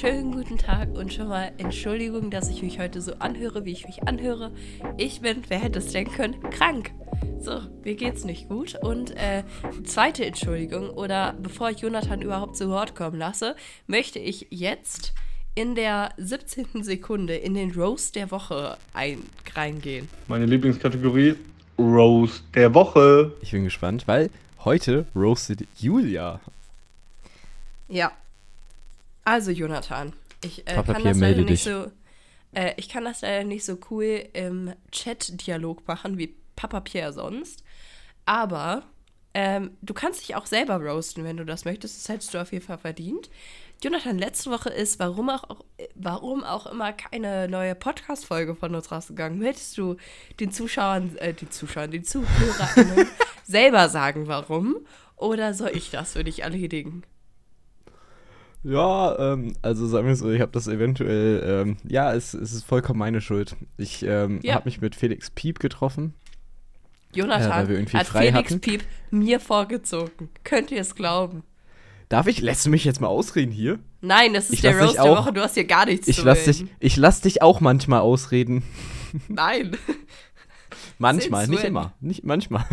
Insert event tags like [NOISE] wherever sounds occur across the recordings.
schönen guten Tag und schon mal Entschuldigung, dass ich mich heute so anhöre, wie ich mich anhöre. Ich bin, wer hätte es denken können, krank. So, mir geht's nicht gut. Und äh, zweite Entschuldigung, oder bevor ich Jonathan überhaupt zu Wort kommen lasse, möchte ich jetzt in der 17. Sekunde in den Roast der Woche ein reingehen. Meine Lieblingskategorie, Roast der Woche. Ich bin gespannt, weil heute roastet Julia. Ja. Also, Jonathan, ich äh, kann das leider nicht so. Äh, ich kann das leider nicht so cool im Chat-Dialog machen wie Papa Pierre sonst. Aber ähm, du kannst dich auch selber roasten, wenn du das möchtest. Das hättest du auf jeden Fall verdient. Jonathan, letzte Woche ist, warum auch, äh, warum auch immer keine neue Podcast-Folge von uns rausgegangen. Möchtest du den Zuschauern, äh, den Zuschauern, den ZuhörerInnen [LAUGHS] selber sagen, warum? Oder soll ich das für dich erledigen? Ja, ähm, also sagen wir so, ich habe das eventuell, ähm, ja, es, es ist vollkommen meine Schuld. Ich ähm, Ja. habe mich mit Felix Piep getroffen. Jonathan irgendwie hat Felix hatten. Piep mir vorgezogen. Könnt ihr es glauben? Darf ich, lässt du mich jetzt mal ausreden hier? Nein, das ist Ich der Roast der Woche. Du hast hier gar nichts Ich zu lass, dich, ich lass dich auch manchmal ausreden. Nein. [LAUGHS] Manchmal, Since nicht when? immer. Nicht manchmal.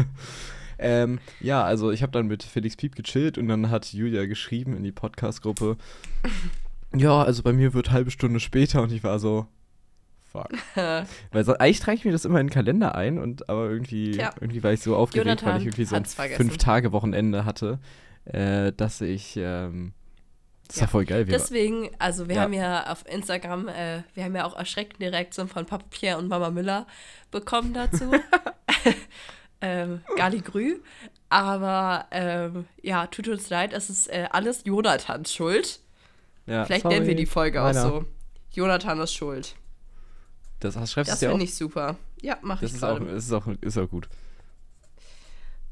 Ähm, ja, also ich habe dann mit Felix Piep gechillt und dann hat Julia geschrieben in die Podcast-Gruppe, [LAUGHS] ja, also bei mir wird halbe Stunde später und ich war so, fuck. [LAUGHS] Weil so, eigentlich trage ich mir das immer in den Kalender ein und aber irgendwie, Tja. irgendwie war ich so aufgeregt, weil Jonathan ich irgendwie so ein. Fünf-Tage-Wochenende hatte, äh, dass ich, ähm, das Ja. war voll geil. Wir Deswegen, also wir Ja. haben ja auf Instagram, äh, wir haben ja auch erschreckende Reaktionen von Papa Pierre und Mama Müller bekommen dazu. [LAUGHS] ähm, Galligrü. Aber ähm, ja, tut uns leid, es ist äh, alles Jonathans Schuld. ja, Vielleicht sorry, nennen wir die Folge auch meiner. so. Jonathan ist schuld. Das hast, schreibst Das du ja auch. finde ich super. Ja, mach Das ich ist auch, gerade. ist, auch, ist auch gut.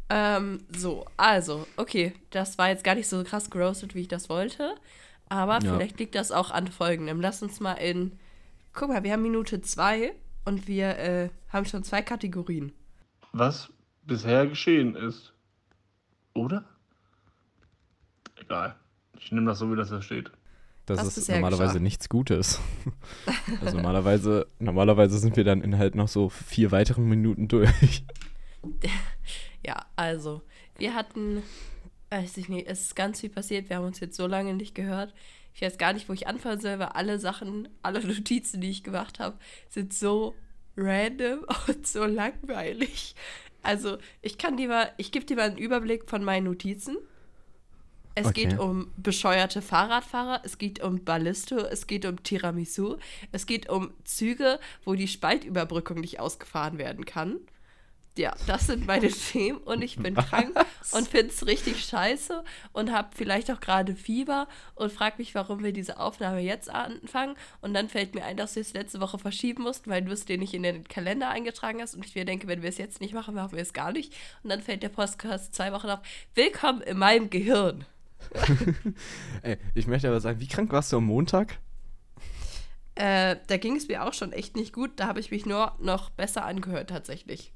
Ähm, so, also, okay, das war jetzt gar nicht so krass geroastet, wie ich das wollte. Aber Ja. vielleicht liegt das auch an folgendem. Lass uns mal in. Guck mal, wir haben Minute zwei und wir äh, haben schon zwei Kategorien. Was bisher geschehen ist. Oder? Egal. Ich nehme das so, wie das da steht. Das Was ist normalerweise geschah. nichts Gutes. [LAUGHS] also normalerweise, normalerweise sind wir dann in halt noch so vier weiteren Minuten durch. [LAUGHS] Ja, also, wir hatten. Weiß ich nicht, es ist ganz viel passiert. Wir haben uns jetzt so lange nicht gehört. Ich weiß gar nicht, wo ich anfangen soll, weil alle Sachen, alle Notizen, die ich gemacht habe, sind so random [LAUGHS] und so langweilig. Also, ich kann dir mal, ich gebe dir mal einen Überblick von meinen Notizen. Es Okay. geht um bescheuerte Fahrradfahrer, es geht um Ballisto, es geht um Tiramisu, es geht um Züge, wo die Spaltüberbrückung nicht ausgefahren werden kann. Ja, das sind meine [LAUGHS] Themen und ich bin krank und finde es richtig scheiße und habe vielleicht auch gerade Fieber und frage mich, warum wir diese Aufnahme jetzt anfangen. Und dann fällt mir ein, dass wir es letzte Woche verschieben mussten, weil du es dir nicht in den Kalender eingetragen hast. Und ich mir denke, wenn wir es jetzt nicht machen, machen wir es gar nicht. Und dann fällt der Podcast zwei Wochen auf. Willkommen in meinem Gehirn. [LAUGHS] Ey, ich möchte aber sagen, wie krank warst du am Montag? Äh, da ging es mir auch schon echt nicht gut. Da habe ich mich nur noch besser angehört, tatsächlich.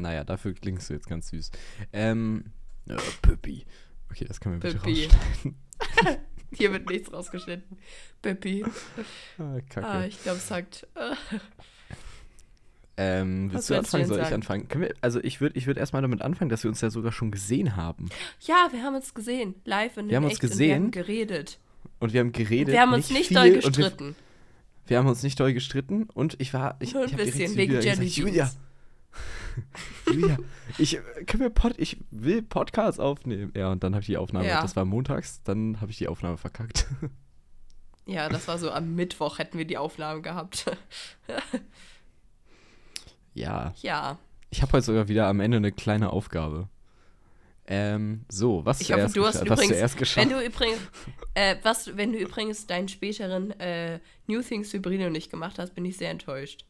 Naja, dafür klingst du jetzt ganz süß. Ähm, äh, Püppi. Okay, das können wir bitte Püppi. rausschneiden. [LAUGHS] Hier wird nichts rausgeschnitten. Pippi. Ah, Kacke. Ah, ich glaube, es sagt. Äh, ähm, was willst du willst du anfangen? Soll ich anfangen? Wir, also ich würde ich würd erstmal damit anfangen, dass wir uns ja sogar schon gesehen haben. ja, wir haben uns gesehen. Live und Wir in haben uns echt und wir haben gesehen. geredet. Und wir haben geredet. wir haben uns nicht viel, doll gestritten. Wir, wir haben uns nicht doll gestritten und ich war. Ich, Nur ein ich bisschen wegen Julia Jelly gesagt, Julia. [LAUGHS] Julia, ich, können wir Pod, ich will Podcast aufnehmen. Ja, und dann habe ich die Aufnahme, Ja. das war montags, dann habe ich die Aufnahme verkackt. [LAUGHS] Ja, das war so am Mittwoch hätten wir die Aufnahmen gehabt. [LAUGHS] ja, ja. ich habe heute sogar wieder am Ende eine kleine Aufgabe. Ähm, so, was Ich hoffe, du hast übrigens, zuerst geschah. wenn du übrigens, äh, was, wenn du übrigens deinen späteren äh, New Things Hybrino nicht gemacht hast, bin ich sehr enttäuscht.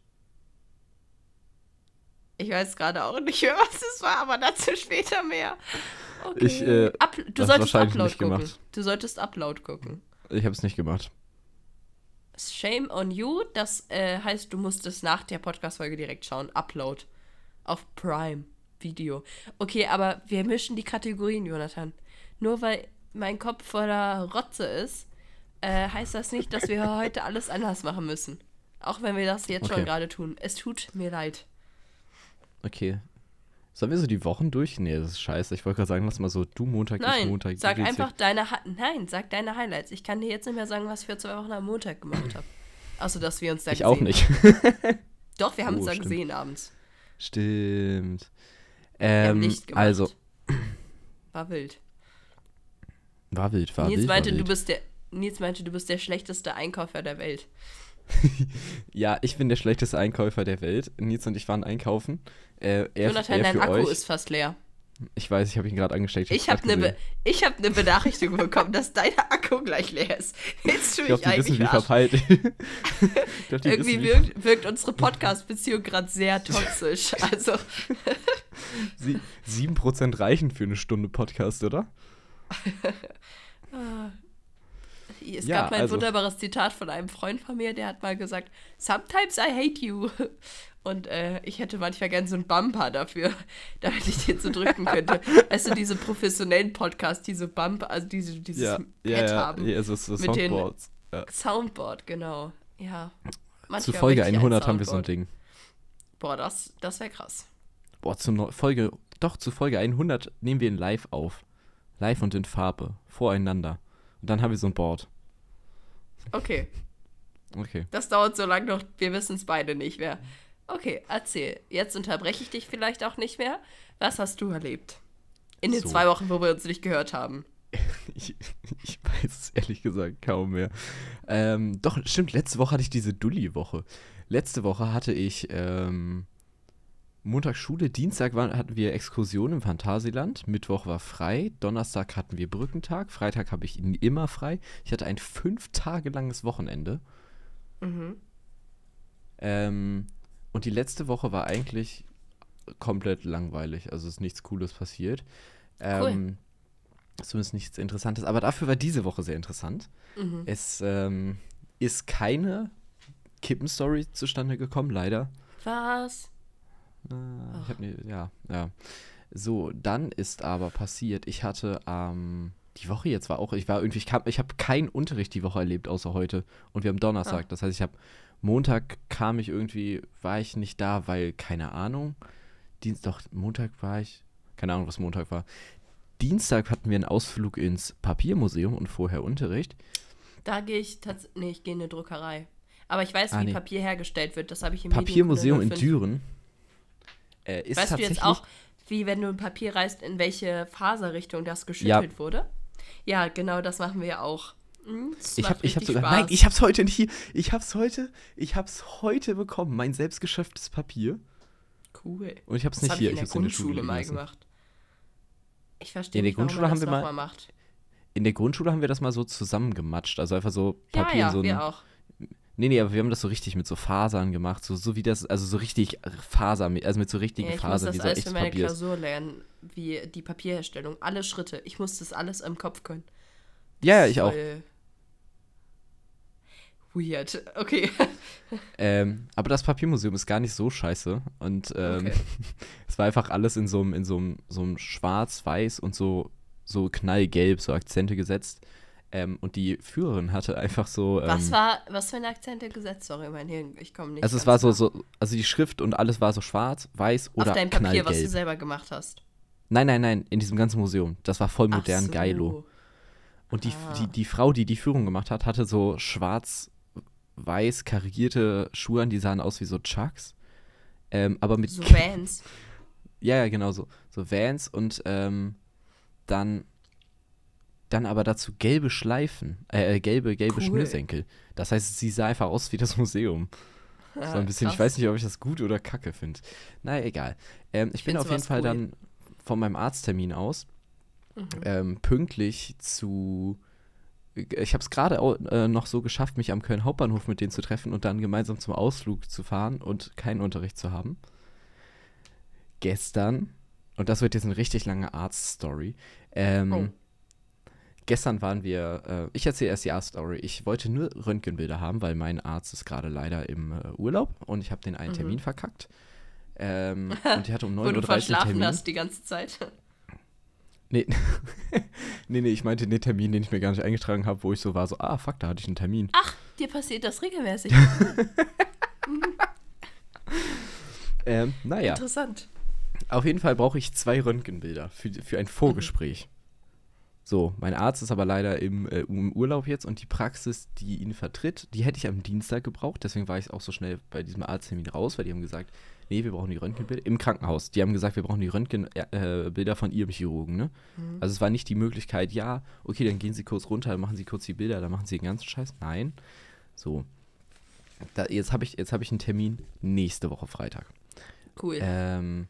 Ich weiß gerade auch nicht mehr, [LAUGHS] was es war, aber dazu später mehr. Okay. Ich, äh, Up, du solltest Upload gucken. gemacht. Du solltest Upload gucken. ich habe es nicht gemacht. Shame on you, das äh, heißt, du musst es nach der Podcast-Folge direkt schauen. Upload. Auf Prime Video. Okay, aber wir mischen die Kategorien, Jonathan. Nur weil mein Kopf voller Rotze ist, äh, heißt das nicht, dass wir [LAUGHS] heute alles anders machen müssen. Auch wenn wir das jetzt Okay. schon gerade tun. Es tut mir leid. Okay. Sollen wir so die Wochen durch? Nee, das ist scheiße. Ich wollte gerade sagen, lass mal so, du Montag, ich Nein, Montag. sag du einfach deine Hi- Nein, sag deine Highlights. Ich kann dir jetzt nicht mehr sagen, was ich für zwei Wochen am Montag gemacht habe. Außer, dass wir uns da Ich gesehen auch nicht. haben. [LAUGHS] Doch, wir haben Oh, uns da stimmt. gesehen abends. Stimmt. Wir haben Ähm, Licht gemacht. also, [CLEARS THROAT] War wild. war wild, war Nils wild. meinte, war du wild. bist der. Nils meinte, du bist der schlechteste Einkäufer der Welt. [LAUGHS] Ja, ich bin der schlechteste Einkäufer der Welt. Nils und ich waren einkaufen. Äh, er, Jonathan, er dein Akku euch. ist fast leer. Ich weiß, ich habe ihn gerade angesteckt. Ich habe eine Be ich hab ne Benachrichtigung bekommen, dass dein Akku gleich leer ist. Willst du Ich mich die wissen, eigentlich wie verarschen? verpeilt. [LAUGHS] ich glaub, Irgendwie wissen, wie wirkt, wirkt unsere Podcast-Beziehung gerade sehr toxisch. [LAUGHS] Also, Sie, 7% reichen für eine Stunde Podcast, oder? Es Ja, gab mal ein also- wunderbares Zitat von einem Freund von mir, der hat mal gesagt, Sometimes I hate you. Und äh, ich hätte manchmal gern so einen Bumper dafür, [LAUGHS] damit ich den so drücken könnte. Weißt du, diese professionellen Podcasts, diese Bumper, also diese, dieses Ja, Pad ja, haben. ja, so, so Mit den-. Soundboard, genau. Ja. Zu Manchmal Folge ich ein 100 haben wir so ein. Ding. Boah, das, das wäre krass. Boah, zu Neu- Folge, doch, zu Folge 100 nehmen wir ihn live auf. Live und in Farbe. Voreinander. Und dann haben wir so ein Board. Okay, Okay. das dauert so lange noch, wir wissen es beide nicht mehr. Okay, erzähl. Jetzt unterbreche ich dich vielleicht auch nicht mehr. Was hast du erlebt? In den So. zwei Wochen, wo wir uns nicht gehört haben. [LAUGHS] Ich, ich weiß es ehrlich gesagt kaum mehr. Ähm, doch, stimmt, letzte Woche hatte ich diese Dulli-Woche. Letzte Woche hatte ich ähm, Montag Schule, Dienstag war, hatten wir Exkursion im Phantasialand, Mittwoch war frei, Donnerstag hatten wir Brückentag, Freitag habe ich ihn immer frei. Ich hatte ein fünf Tage langes Wochenende. Mhm. Ähm, und die letzte Woche war eigentlich komplett langweilig. Also ist nichts Cooles passiert. Ähm, Zumindest nichts Interessantes. Aber dafür war diese Woche sehr interessant. Mhm. Es ähm, ist keine Kippenstory zustande gekommen, leider. Was? Äh, ich hab ne, ja, ja. So, dann ist aber passiert, ich hatte ähm, die Woche jetzt war auch, ich war irgendwie, ich, kam- ich habe keinen Unterricht die Woche erlebt, außer heute. Und wir haben Donnerstag. Ah. Das heißt, ich habe Montag kam ich irgendwie, war ich nicht da, weil, keine Ahnung. Dienstag, doch, Montag war ich, keine Ahnung, was Montag war. Dienstag hatten wir einen Ausflug ins Papiermuseum und vorher Unterricht. Da gehe ich tatsächlich. Nee, ich gehe in eine Druckerei. Aber ich weiß, Ah, wie nee. Papier hergestellt wird. Das habe ich im Papiermuseum in Medienkunde 05. Düren. Äh, ist Weißt du jetzt auch, wie wenn du ein Papier reißt, in welche Faserrichtung das geschüttelt wurde? Ja, genau, das machen wir auch. Hm, das Ich habe ich hab sogar. Spaß. Nein, ich hab's heute nicht. Ich hab's heute. Ich hab's heute bekommen. Mein selbstgeschöpftes Papier. Cool. Und ich hab's Das nicht habe hier. ich in Ich der in der Schule Grundschule mal gemacht. Ich verstehe In der nicht, warum Grundschule man haben das wir mal- nochmal macht. In der Grundschule haben wir das mal so zusammengematscht. Also einfach so Papier Ja, in so ja, wir auch. Nee, nee, aber wir haben das so richtig mit so Fasern gemacht. So, so wie das. Also so richtig Faser. Also mit so richtigen Ja, ich muss Fasern, das wie so alles für meine Papier ist. Klausur lernen, wie die Papierherstellung. Alle Schritte. Ich muss das alles im Kopf können. Ja, ja, ich auch. Weird. Okay. [LAUGHS] Ähm, aber das Papiermuseum ist gar nicht so scheiße. Und ähm, Okay. [LAUGHS] es war einfach alles in so einem, in so einem, so einem Schwarz-Weiß und so, so knallgelb, so Akzente gesetzt. Ähm, und die Führerin hatte einfach so. Ähm, Was war, was für eine Akzente gesetzt? Sorry, mein Hirn, ich komme nicht. also es war so, so, also die Schrift und alles war so schwarz, weiß oder Auf deinem Papier, was du selber gemacht hast. nein, nein, nein, in diesem ganzen Museum. Das war voll modern, so. geilo. Und die, Ah. die, die Frau, die die Führung gemacht hat, hatte so schwarz-weiß karierte Schuhe an, die sahen aus wie so Chucks. Ähm, aber mit So Vans. Ja, ja, genau so. So Vans und ähm, dann, dann aber dazu gelbe Schleifen, äh, äh, gelbe, gelbe Cool. Schnürsenkel. Das heißt, sie sah einfach aus wie das Museum. Das war ein bisschen, ich krass. weiß nicht, ob ich das gut oder kacke finde. Naja, egal. Ähm, ich bin find auf jeden Fall cool. dann von meinem Arzttermin aus Mhm. ähm, pünktlich zu. Ich habe es gerade äh, noch so geschafft, mich am Köln Hauptbahnhof mit denen zu treffen und dann gemeinsam zum Ausflug zu fahren und keinen Unterricht zu haben. Gestern, und das wird jetzt eine richtig lange Arzt-Story. Ähm, Oh. Gestern waren wir, äh, ich erzähle erst die Arzt-Story. Ich wollte nur Röntgenbilder haben, weil mein Arzt ist gerade leider im äh, Urlaub und ich habe den einen Mhm. Termin verkackt. Ähm, [LAUGHS] und die hatte um Wo du 9.30 Uhr verschlafen Termin. hast die ganze Zeit. [LAUGHS] Nee. [LAUGHS] nee, nee, ich meinte den Termin, den ich mir gar nicht eingetragen habe, wo ich so war, so, ah, fuck, da hatte ich einen Termin. Ach, dir passiert das regelmäßig. Ähm, naja, Interessant. auf jeden Fall brauche ich zwei Röntgenbilder für, für ein Vorgespräch. So, mein Arzt ist aber leider im, äh, im Urlaub jetzt und die Praxis, die ihn vertritt, die hätte ich am Dienstag gebraucht. Deswegen war ich auch so schnell bei diesem Arzttermin raus, weil die haben gesagt, nee, wir brauchen die Röntgenbilder im Krankenhaus. Die haben gesagt, wir brauchen die Röntgenbilder äh, Bilder von ihrem Chirurgen. Ne? Also es war nicht die Möglichkeit, ja, okay, dann gehen Sie kurz runter, dann machen Sie kurz die Bilder, dann machen Sie den ganzen Scheiß. Nein. So. Da, jetzt habe ich, jetzt hab ich einen Termin nächste Woche Freitag. Cool. Ähm,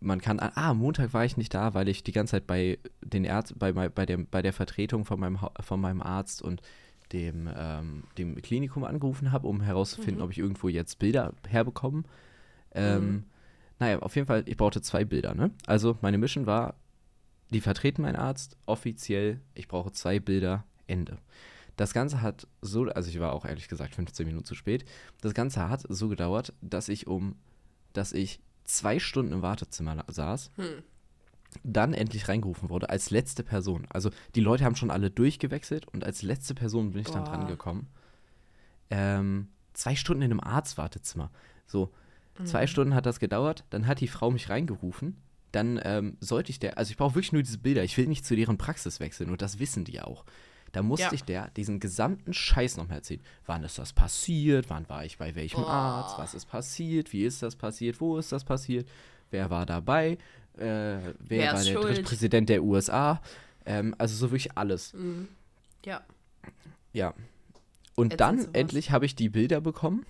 man kann, ah, Montag war ich nicht da, weil ich die ganze Zeit bei den Ärzt, bei, bei, der, bei der Vertretung von meinem, von meinem Arzt und dem, ähm, dem Klinikum angerufen habe, um herauszufinden, ob ich irgendwo jetzt Bilder herbekomme. Ähm, Naja, auf jeden Fall, ich brauchte zwei Bilder, ne? Also meine Mission war, die vertreten meinen Arzt, offiziell, ich brauche zwei Bilder, Ende. Das Ganze hat so, also ich war auch ehrlich gesagt 15 Minuten zu spät. Das Ganze hat so gedauert, dass ich um, dass ich zwei Stunden im Wartezimmer saß, Hm. dann endlich reingerufen wurde als letzte Person. Also die Leute haben schon alle durchgewechselt und als letzte Person bin ich dann Boah. dran gekommen. Ähm, zwei Stunden in einem Arztwartezimmer. So, zwei Stunden hat das gedauert, dann hat die Frau mich reingerufen. Dann ähm, sollte ich der, also ich brauche wirklich nur diese Bilder, ich will nicht zu deren Praxis wechseln und das wissen die auch. Da musste Ja. ich der diesen gesamten Scheiß nochmal erzählen. Wann ist das passiert? Wann war ich bei welchem Boah. Arzt? Was ist passiert? Wie ist das passiert? Wo ist das passiert? Wer war dabei? Äh, wer, Wer war der schuld? dritte Präsident der USA? Ähm, also so wirklich alles. Mhm. Ja. Ja. Und Ätzend dann endlich habe ich die Bilder bekommen.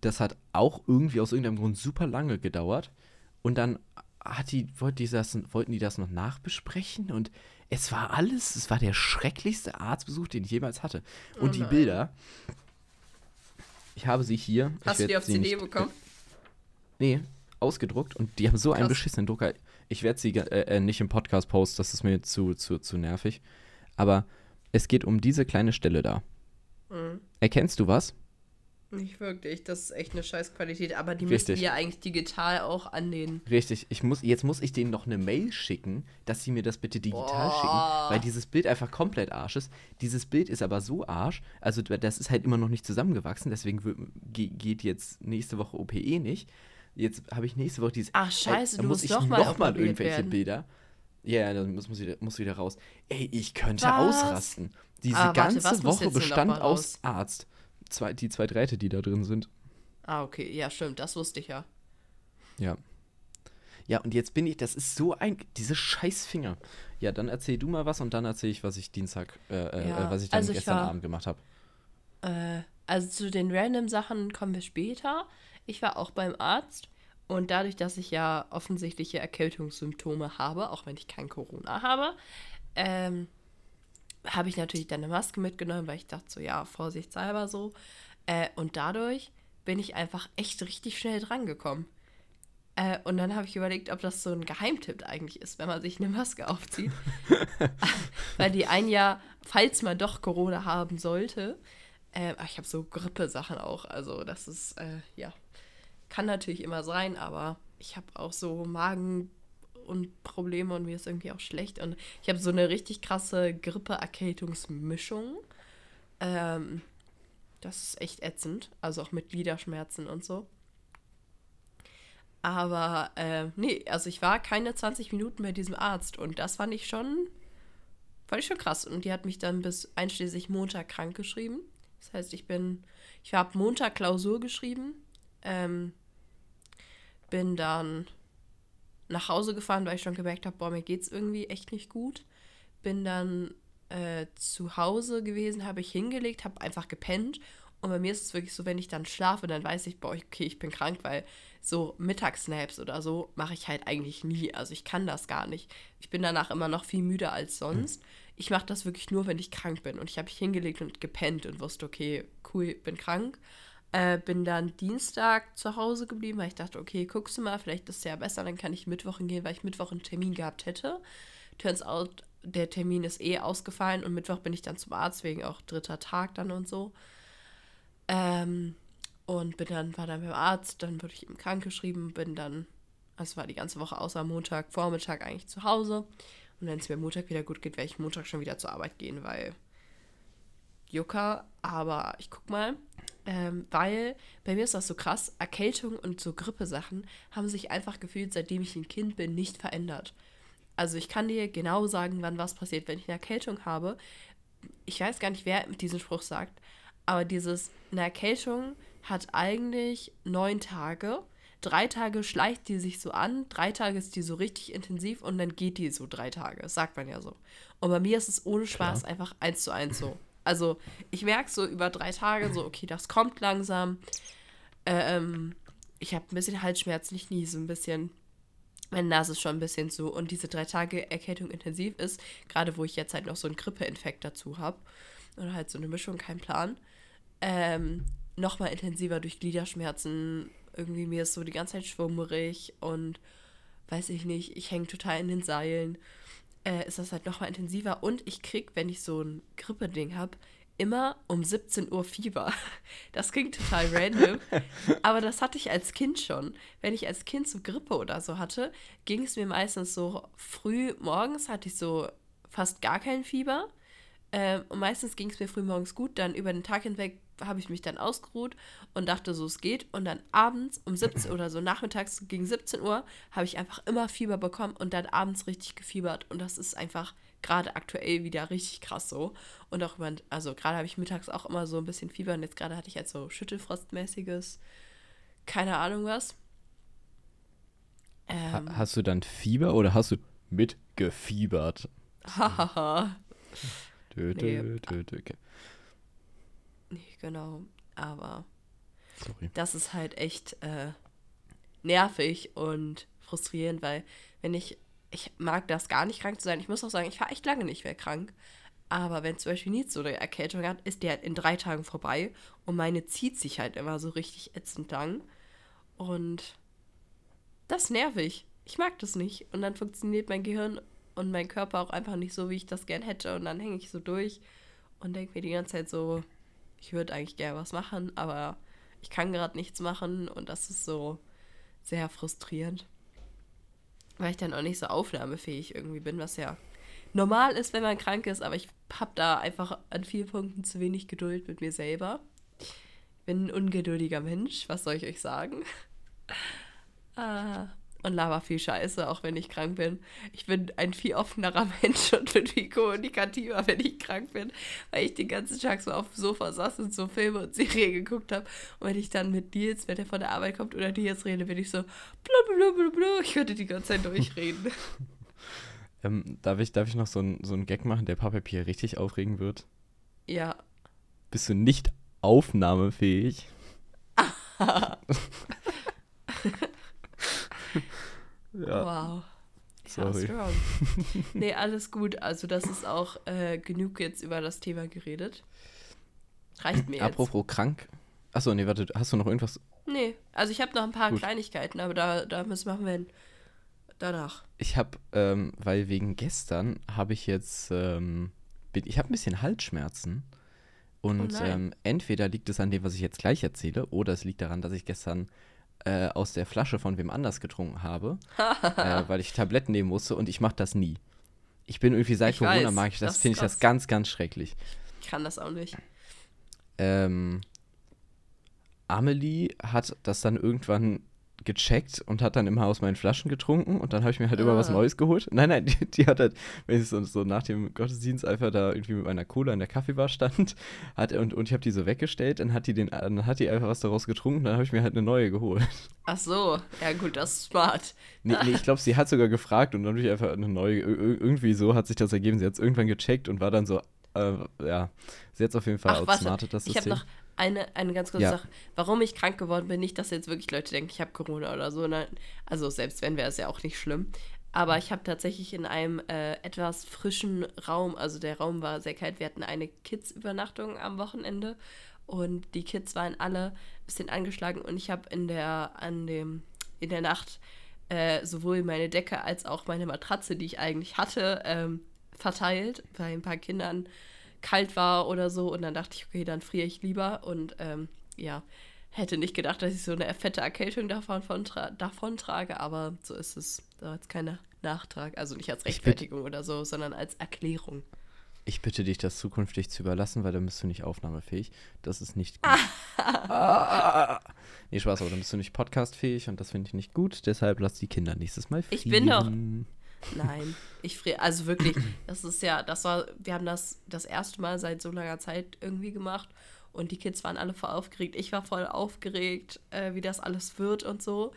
Das hat auch irgendwie aus irgendeinem Grund super lange gedauert. Und dann hat die, wollte die das, wollten die das noch nachbesprechen und es war alles, es war der schrecklichste Arztbesuch, den ich jemals hatte. Und Oh die. Bilder, ich habe sie hier. Hast du die auf sie CD nicht- bekommen? Nee, ausgedruckt und die haben so einen Krass. beschissenen Drucker. Ich werde sie äh, äh, nicht im Podcast posten, das ist mir zu, zu, zu nervig. Aber es geht um diese kleine Stelle da. Mhm. Erkennst du was? Nicht wirklich, das ist echt eine Scheißqualität, aber die Richtig. müssten ja eigentlich digital auch an den. Richtig, ich muss, jetzt muss ich denen noch eine Mail schicken, dass sie mir das bitte digital Boah. schicken, weil dieses Bild einfach komplett Arsch ist. Dieses Bild ist aber so Arsch, also das ist halt immer noch nicht zusammengewachsen, deswegen geht jetzt nächste Woche OPE nicht. Jetzt habe ich nächste Woche dieses. Ach, scheiße, da du muss musst ich noch mal noch mal irgendwelche werden. Bilder. Ja, ja, dann muss, muss, wieder, muss wieder raus. Ey, ich könnte Was? ausrasten. Diese Ah, warte, ganze Woche bestand aus? Arzt. Zwei, die zwei Drähte, die da drin sind. Ah, okay, ja, stimmt, das wusste ich ja. Ja. Ja, und jetzt bin ich, das ist so ein, diese scheiß Finger. Ja, dann erzähl du mal was und dann erzähl ich, was ich Dienstag, äh, äh, Ja, äh, was ich dann also ich gestern war- Abend gemacht habe. Äh, also zu den random Sachen kommen wir später. Ich war auch beim Arzt und dadurch, dass ich ja offensichtliche Erkältungssymptome habe, auch wenn ich kein Corona habe, ähm, habe ich natürlich dann eine Maske mitgenommen, weil ich dachte so, ja, vorsichtshalber so. Äh, und dadurch bin ich einfach echt richtig schnell drangekommen. Äh, und dann habe ich überlegt, ob das so ein Geheimtipp eigentlich ist, wenn man sich eine Maske aufzieht. [LAUGHS] [LAUGHS] Weil die ein Jahr, falls man doch Corona haben sollte, äh, ich habe so Grippesachen auch. Also das ist, äh, ja, kann natürlich immer sein, aber ich habe auch so Magen und Probleme und mir ist irgendwie auch schlecht. Und ich habe so eine richtig krasse Grippe-Erkältungsmischung. Ähm, das ist echt ätzend. Also auch mit Gliederschmerzen und so. Aber äh, nee, also ich war keine 20 Minuten bei diesem Arzt und das fand ich schon, fand ich schon krass. Und die hat mich dann bis einschließlich Montag krank geschrieben. Das heißt, ich bin, ich habe Montag Klausur geschrieben, ähm, bin dann nach Hause gefahren, weil ich schon gemerkt habe, boah, mir geht's irgendwie echt nicht gut. Bin dann äh, zu Hause gewesen, habe ich hingelegt, habe einfach gepennt. Und bei mir ist es wirklich so, wenn ich dann schlafe, dann weiß ich, boah, okay, ich bin krank, weil so Mittagsnaps oder so mache ich halt eigentlich nie. Also ich kann das gar nicht. Ich bin danach immer noch viel müder als sonst. Ich mache das wirklich nur, wenn ich krank bin. Und ich habe mich hingelegt und gepennt und wusste, okay, cool, bin krank. Äh, bin dann Dienstag zu Hause geblieben, weil ich dachte, okay, guckst du mal, vielleicht ist es ja besser, dann kann ich Mittwoch hingehen, weil ich Mittwoch einen Termin gehabt hätte. Turns out, der Termin ist eh ausgefallen und Mittwoch bin ich dann zum Arzt, wegen auch dritter Tag dann und so. Ähm, und bin dann, war dann beim Arzt, dann wurde ich ihm krank geschrieben, bin dann, also war die ganze Woche außer Montag, Vormittag eigentlich zu Hause. Und wenn es mir Montag wieder gut geht, werde ich Montag schon wieder zur Arbeit gehen, weil Jucker. Aber ich guck mal, ähm, weil bei mir ist das so krass, Erkältung und so Grippesachen haben sich einfach gefühlt, seitdem ich ein Kind bin, nicht verändert. Also ich kann dir genau sagen, wann was passiert. Wenn ich eine Erkältung habe, ich weiß gar nicht, wer diesen Spruch sagt, aber dieses, eine Erkältung hat eigentlich neun Tage. Drei Tage schleicht die sich so an, drei Tage ist die so richtig intensiv und dann geht die so drei Tage. Das sagt man ja so. Und bei mir ist es ohne Spaß Klar. einfach eins zu eins so. Also ich merke so über drei Tage so, okay, das kommt langsam. Ähm, ich habe ein bisschen Halsschmerzen, ich niese ein bisschen. Meine Nase ist schon ein bisschen zu. Und diese drei Tage Erkältung intensiv ist, gerade wo ich jetzt halt noch so einen Grippeinfekt dazu habe. Oder halt so eine Mischung, kein Plan. Ähm, Nochmal intensiver durch Gliederschmerzen. Irgendwie mir ist so die ganze Zeit schwummerig und weiß ich nicht, ich hänge total in den Seilen. Äh, ist das halt nochmal intensiver. Und ich krieg, wenn ich so ein Grippeding habe, immer um 17 Uhr Fieber. [LAUGHS] Das klingt total random, [LAUGHS] aber das hatte ich als Kind schon. Wenn ich als Kind so Grippe oder so hatte, ging es mir meistens so früh morgens, hatte ich so fast gar kein Fieber. Ähm, und meistens ging es mir früh morgens gut, dann über den Tag hinweg habe ich mich dann ausgeruht und dachte so, es geht. Und dann abends um 17 oder so nachmittags gegen 17 Uhr habe ich einfach immer Fieber bekommen und dann abends richtig gefiebert. Und das ist einfach gerade aktuell wieder richtig krass so. Und auch über, also gerade habe ich mittags auch immer so ein bisschen Fieber und jetzt gerade hatte ich halt so Schüttelfrostmäßiges, keine Ahnung was. Ha Ähm, hast du dann Fieber oder hast du mitgefiebert? hahaha. Nee. okay. Genau. Aber Sorry. das ist halt echt äh, nervig und frustrierend, weil wenn ich, ich mag das gar nicht krank zu sein. Ich muss auch sagen, ich war echt lange nicht mehr krank. Aber wenn zum Beispiel Nils so eine Erkältung hat, ist die halt in drei Tagen vorbei. Und meine zieht sich halt immer so richtig ätzend lang. Und das ist nervig. Ich mag das nicht. Und dann funktioniert mein Gehirn und mein Körper auch einfach nicht so, wie ich das gern hätte. Und dann hänge ich so durch und denke mir die ganze Zeit so, ich würde eigentlich gerne was machen, aber ich kann gerade nichts machen. Und das ist so sehr frustrierend. Weil ich dann auch nicht so aufnahmefähig irgendwie bin, was ja normal ist, wenn man krank ist, aber ich habe da einfach an vielen Punkten zu wenig Geduld mit mir selber. Ich bin ein ungeduldiger Mensch, was soll ich euch sagen? [LAUGHS] Ah, und laber viel Scheiße, auch wenn ich krank bin. Ich bin ein viel offenerer [LAUGHS] Mensch und bin viel kommunikativer, wenn ich krank bin, weil ich den ganzen Tag so auf dem Sofa saß und so Filme und Serien geguckt habe. Und wenn ich dann mit Nils, wenn der von der Arbeit kommt oder Nils rede, bin ich so blablabla. Ich könnte die ganze Zeit durchreden. [LAUGHS] Ähm, darf, ich, darf ich noch so einen so einen Gag machen, der Papapier richtig aufregen wird? ja. Bist du nicht aufnahmefähig? [LAUGHS] ja, Wow. sorry. Ja, strong. [LAUGHS] nee, alles gut. Also, das ist auch äh, genug jetzt über das Thema geredet. Reicht mir jetzt. Apropos krank. Achso, nee, warte, hast du noch irgendwas? Nee, also ich habe noch ein paar Gut. Kleinigkeiten, aber da, da müssen wir hin. Danach. Ich habe, ähm, weil wegen gestern habe ich jetzt, ähm, ich habe ein bisschen Halsschmerzen. Und Oh ähm, entweder liegt es an dem, was ich jetzt gleich erzähle, oder es liegt daran, dass ich gestern äh, aus der Flasche von wem anders getrunken habe, [LAUGHS] äh, weil ich Tabletten nehmen musste und ich mache das nie. Ich bin irgendwie seit Ich Corona weiß, mag ich das, das finde ich das ganz, ganz schrecklich. Ich kann das auch nicht. Ähm, Amelie hat das dann irgendwann gecheckt und hat dann immer aus meinen Flaschen getrunken und dann habe ich mir halt immer was Ah. Neues geholt. Nein, nein, die, die hat halt, wenn ich so, so nach dem Gottesdienst einfach da irgendwie mit meiner Cola in der Kaffeebar stand [LAUGHS] hat, und, und ich habe die so weggestellt, dann hat die den, dann hat die einfach was daraus getrunken, dann habe ich mir halt eine neue geholt. Ach so, ja gut, das ist smart. Nee, nee ich glaube, sie hat sogar gefragt und dann habe ich einfach eine neue, ir- ir- irgendwie so hat sich das ergeben. Sie hat es irgendwann gecheckt und war dann so, äh, ja, sie hat es auf jeden Fall Ach, outsmartet, das ich habe System. noch eine, eine ganz kurze Ja. Sache. Warum ich krank geworden bin, nicht, dass jetzt wirklich Leute denken, ich habe Corona oder so. Nein. Also selbst wenn, wäre es ja auch nicht schlimm. Aber ich habe tatsächlich in einem äh, etwas frischen Raum, also der Raum war sehr kalt, wir hatten eine Kids-Übernachtung am Wochenende und die Kids waren alle ein bisschen angeschlagen und ich habe in der, an dem, in der Nacht äh, sowohl meine Decke als auch meine Matratze, die ich eigentlich hatte, ähm, verteilt, weil ein paar Kindern kalt war oder so. Und dann dachte ich, okay, dann friere ich lieber. Und ähm, ja, hätte nicht gedacht, dass ich so eine fette Erkältung davon, von davon trage, aber so ist es. Da jetzt keine Nachtrag. Also nicht als Rechtfertigung oder so, sondern als Erklärung. Ich bitte dich, das zukünftig zu überlassen, weil dann bist du nicht aufnahmefähig. Das ist nicht [LAUGHS] gut. ah. Nee, Spaß, aber dann bist du nicht podcastfähig und das finde ich nicht gut. Deshalb lass die Kinder nächstes Mal frieren. Ich bin doch- Nein, ich friere. Also wirklich, das ist ja, das war, wir haben das das erste Mal seit so langer Zeit irgendwie gemacht und die Kids waren alle voll aufgeregt. Ich war voll aufgeregt, äh, wie das alles wird und so.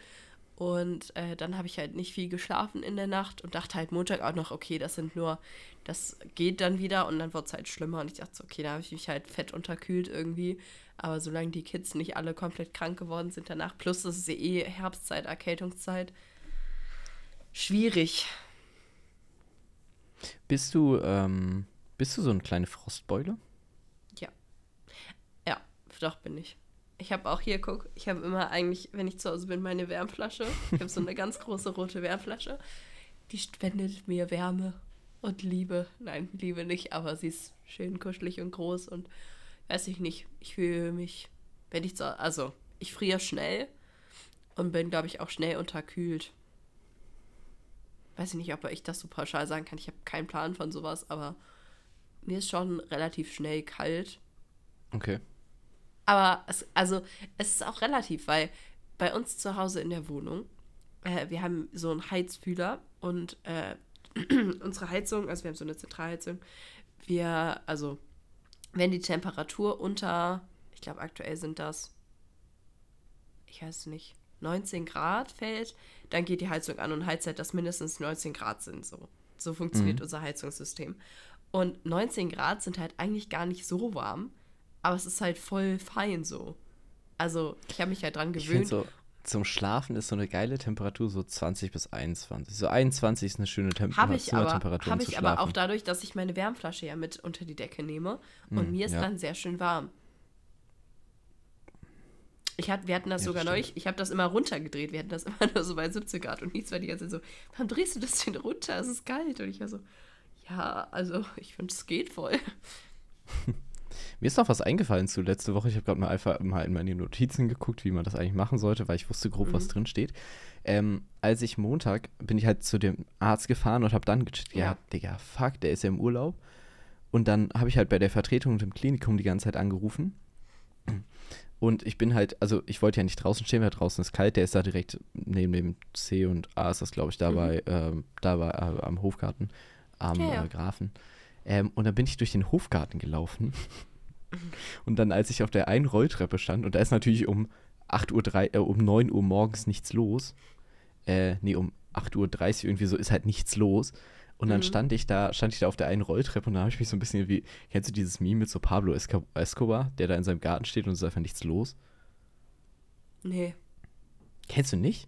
Und äh, dann habe ich halt nicht viel geschlafen in der Nacht und dachte halt Montag auch noch, okay, das sind nur, das geht dann wieder und dann wird es halt schlimmer. Und ich dachte so, okay, da habe ich mich halt fett unterkühlt irgendwie. Aber solange die Kids nicht alle komplett krank geworden sind danach, plus das ist eh Herbstzeit, Erkältungszeit, schwierig. Bist du, ähm, bist du so eine kleine Frostbeule? Ja, doch bin ich. Ich habe auch hier, guck, ich habe immer eigentlich, wenn ich zu Hause bin, meine Wärmflasche. Ich habe so eine ganz große rote Wärmflasche. Die spendet mir Wärme und Liebe. Nein, Liebe nicht, aber sie ist schön kuschelig und groß und weiß ich nicht. Ich fühle mich, wenn ich zu, also ich friere schnell und bin, glaube ich, auch schnell unterkühlt. Weiß ich nicht, ob ich das so pauschal sagen kann. Ich habe keinen Plan von sowas, aber mir ist schon relativ schnell kalt. Okay. Aber es, also, es ist auch relativ, weil bei uns zu Hause in der Wohnung, äh, wir haben so einen Heizfühler und äh, [CLEARS THROAT] unsere Heizung, also wir haben so eine Zentralheizung, wir, also, wenn die Temperatur unter, ich glaube, aktuell sind das, ich weiß nicht, 19 Grad fällt, dann geht die Heizung an und heizt halt, dass mindestens 19 Grad sind. So, so funktioniert Mhm. unser Heizungssystem. Und 19 Grad sind halt eigentlich gar nicht so warm, aber es ist halt voll fein so. Also, ich habe mich halt dran gewöhnt. so, zum Schlafen ist so eine geile Temperatur so 20 bis 21. So 21 ist eine schöne Temp Habe ich, aber, Zimmertemperatur, um hab zu ich aber auch dadurch, dass ich meine Wärmflasche ja mit unter die Decke nehme und Mm, mir ist ja. dann sehr schön warm. Ich hat, wir hatten das Ja, sogar neulich, ich habe das immer runtergedreht, wir hatten das [LAUGHS] immer nur so bei 17 Grad und nichts war die ganze Zeit so, warum drehst du das denn runter? Es ist kalt. Und ich war so, ja, also ich finde, es geht voll. [LAUGHS] Mir ist noch was eingefallen zu letzte Woche. Ich habe gerade mal einfach mal in meine Notizen geguckt, wie man das eigentlich machen sollte, weil ich wusste grob, was Mhm. drin steht. Ähm, als ich Montag bin ich halt zu dem Arzt gefahren und habe dann gecheckt, ja, Ja. Digga, fuck, der ist ja im Urlaub. Und dann habe ich halt bei der Vertretung und im Klinikum die ganze Zeit angerufen. Und ich bin halt, also ich wollte ja nicht draußen stehen, weil draußen ist kalt. Der ist da direkt neben dem C und A ist das, glaube ich, dabei, ähm, da war äh, am Hofgarten, am Ja, ja. Äh, Grafen. Ähm, und dann bin ich durch den Hofgarten gelaufen. [LAUGHS] Und dann, als ich auf der einen Rolltreppe stand, und da ist natürlich um 8 Uhr, drei- äh, um 9 Uhr morgens nichts los. Äh, nee, um 8.30 Uhr irgendwie so ist halt nichts los. Und dann Mhm. stand ich da, stand ich da auf der einen Rolltreppe und da habe ich mich so ein bisschen wie, kennst du dieses Meme mit so Pablo Esco- Escobar, der da in seinem Garten steht und es ist einfach nichts los? Nee, Kennst du nicht?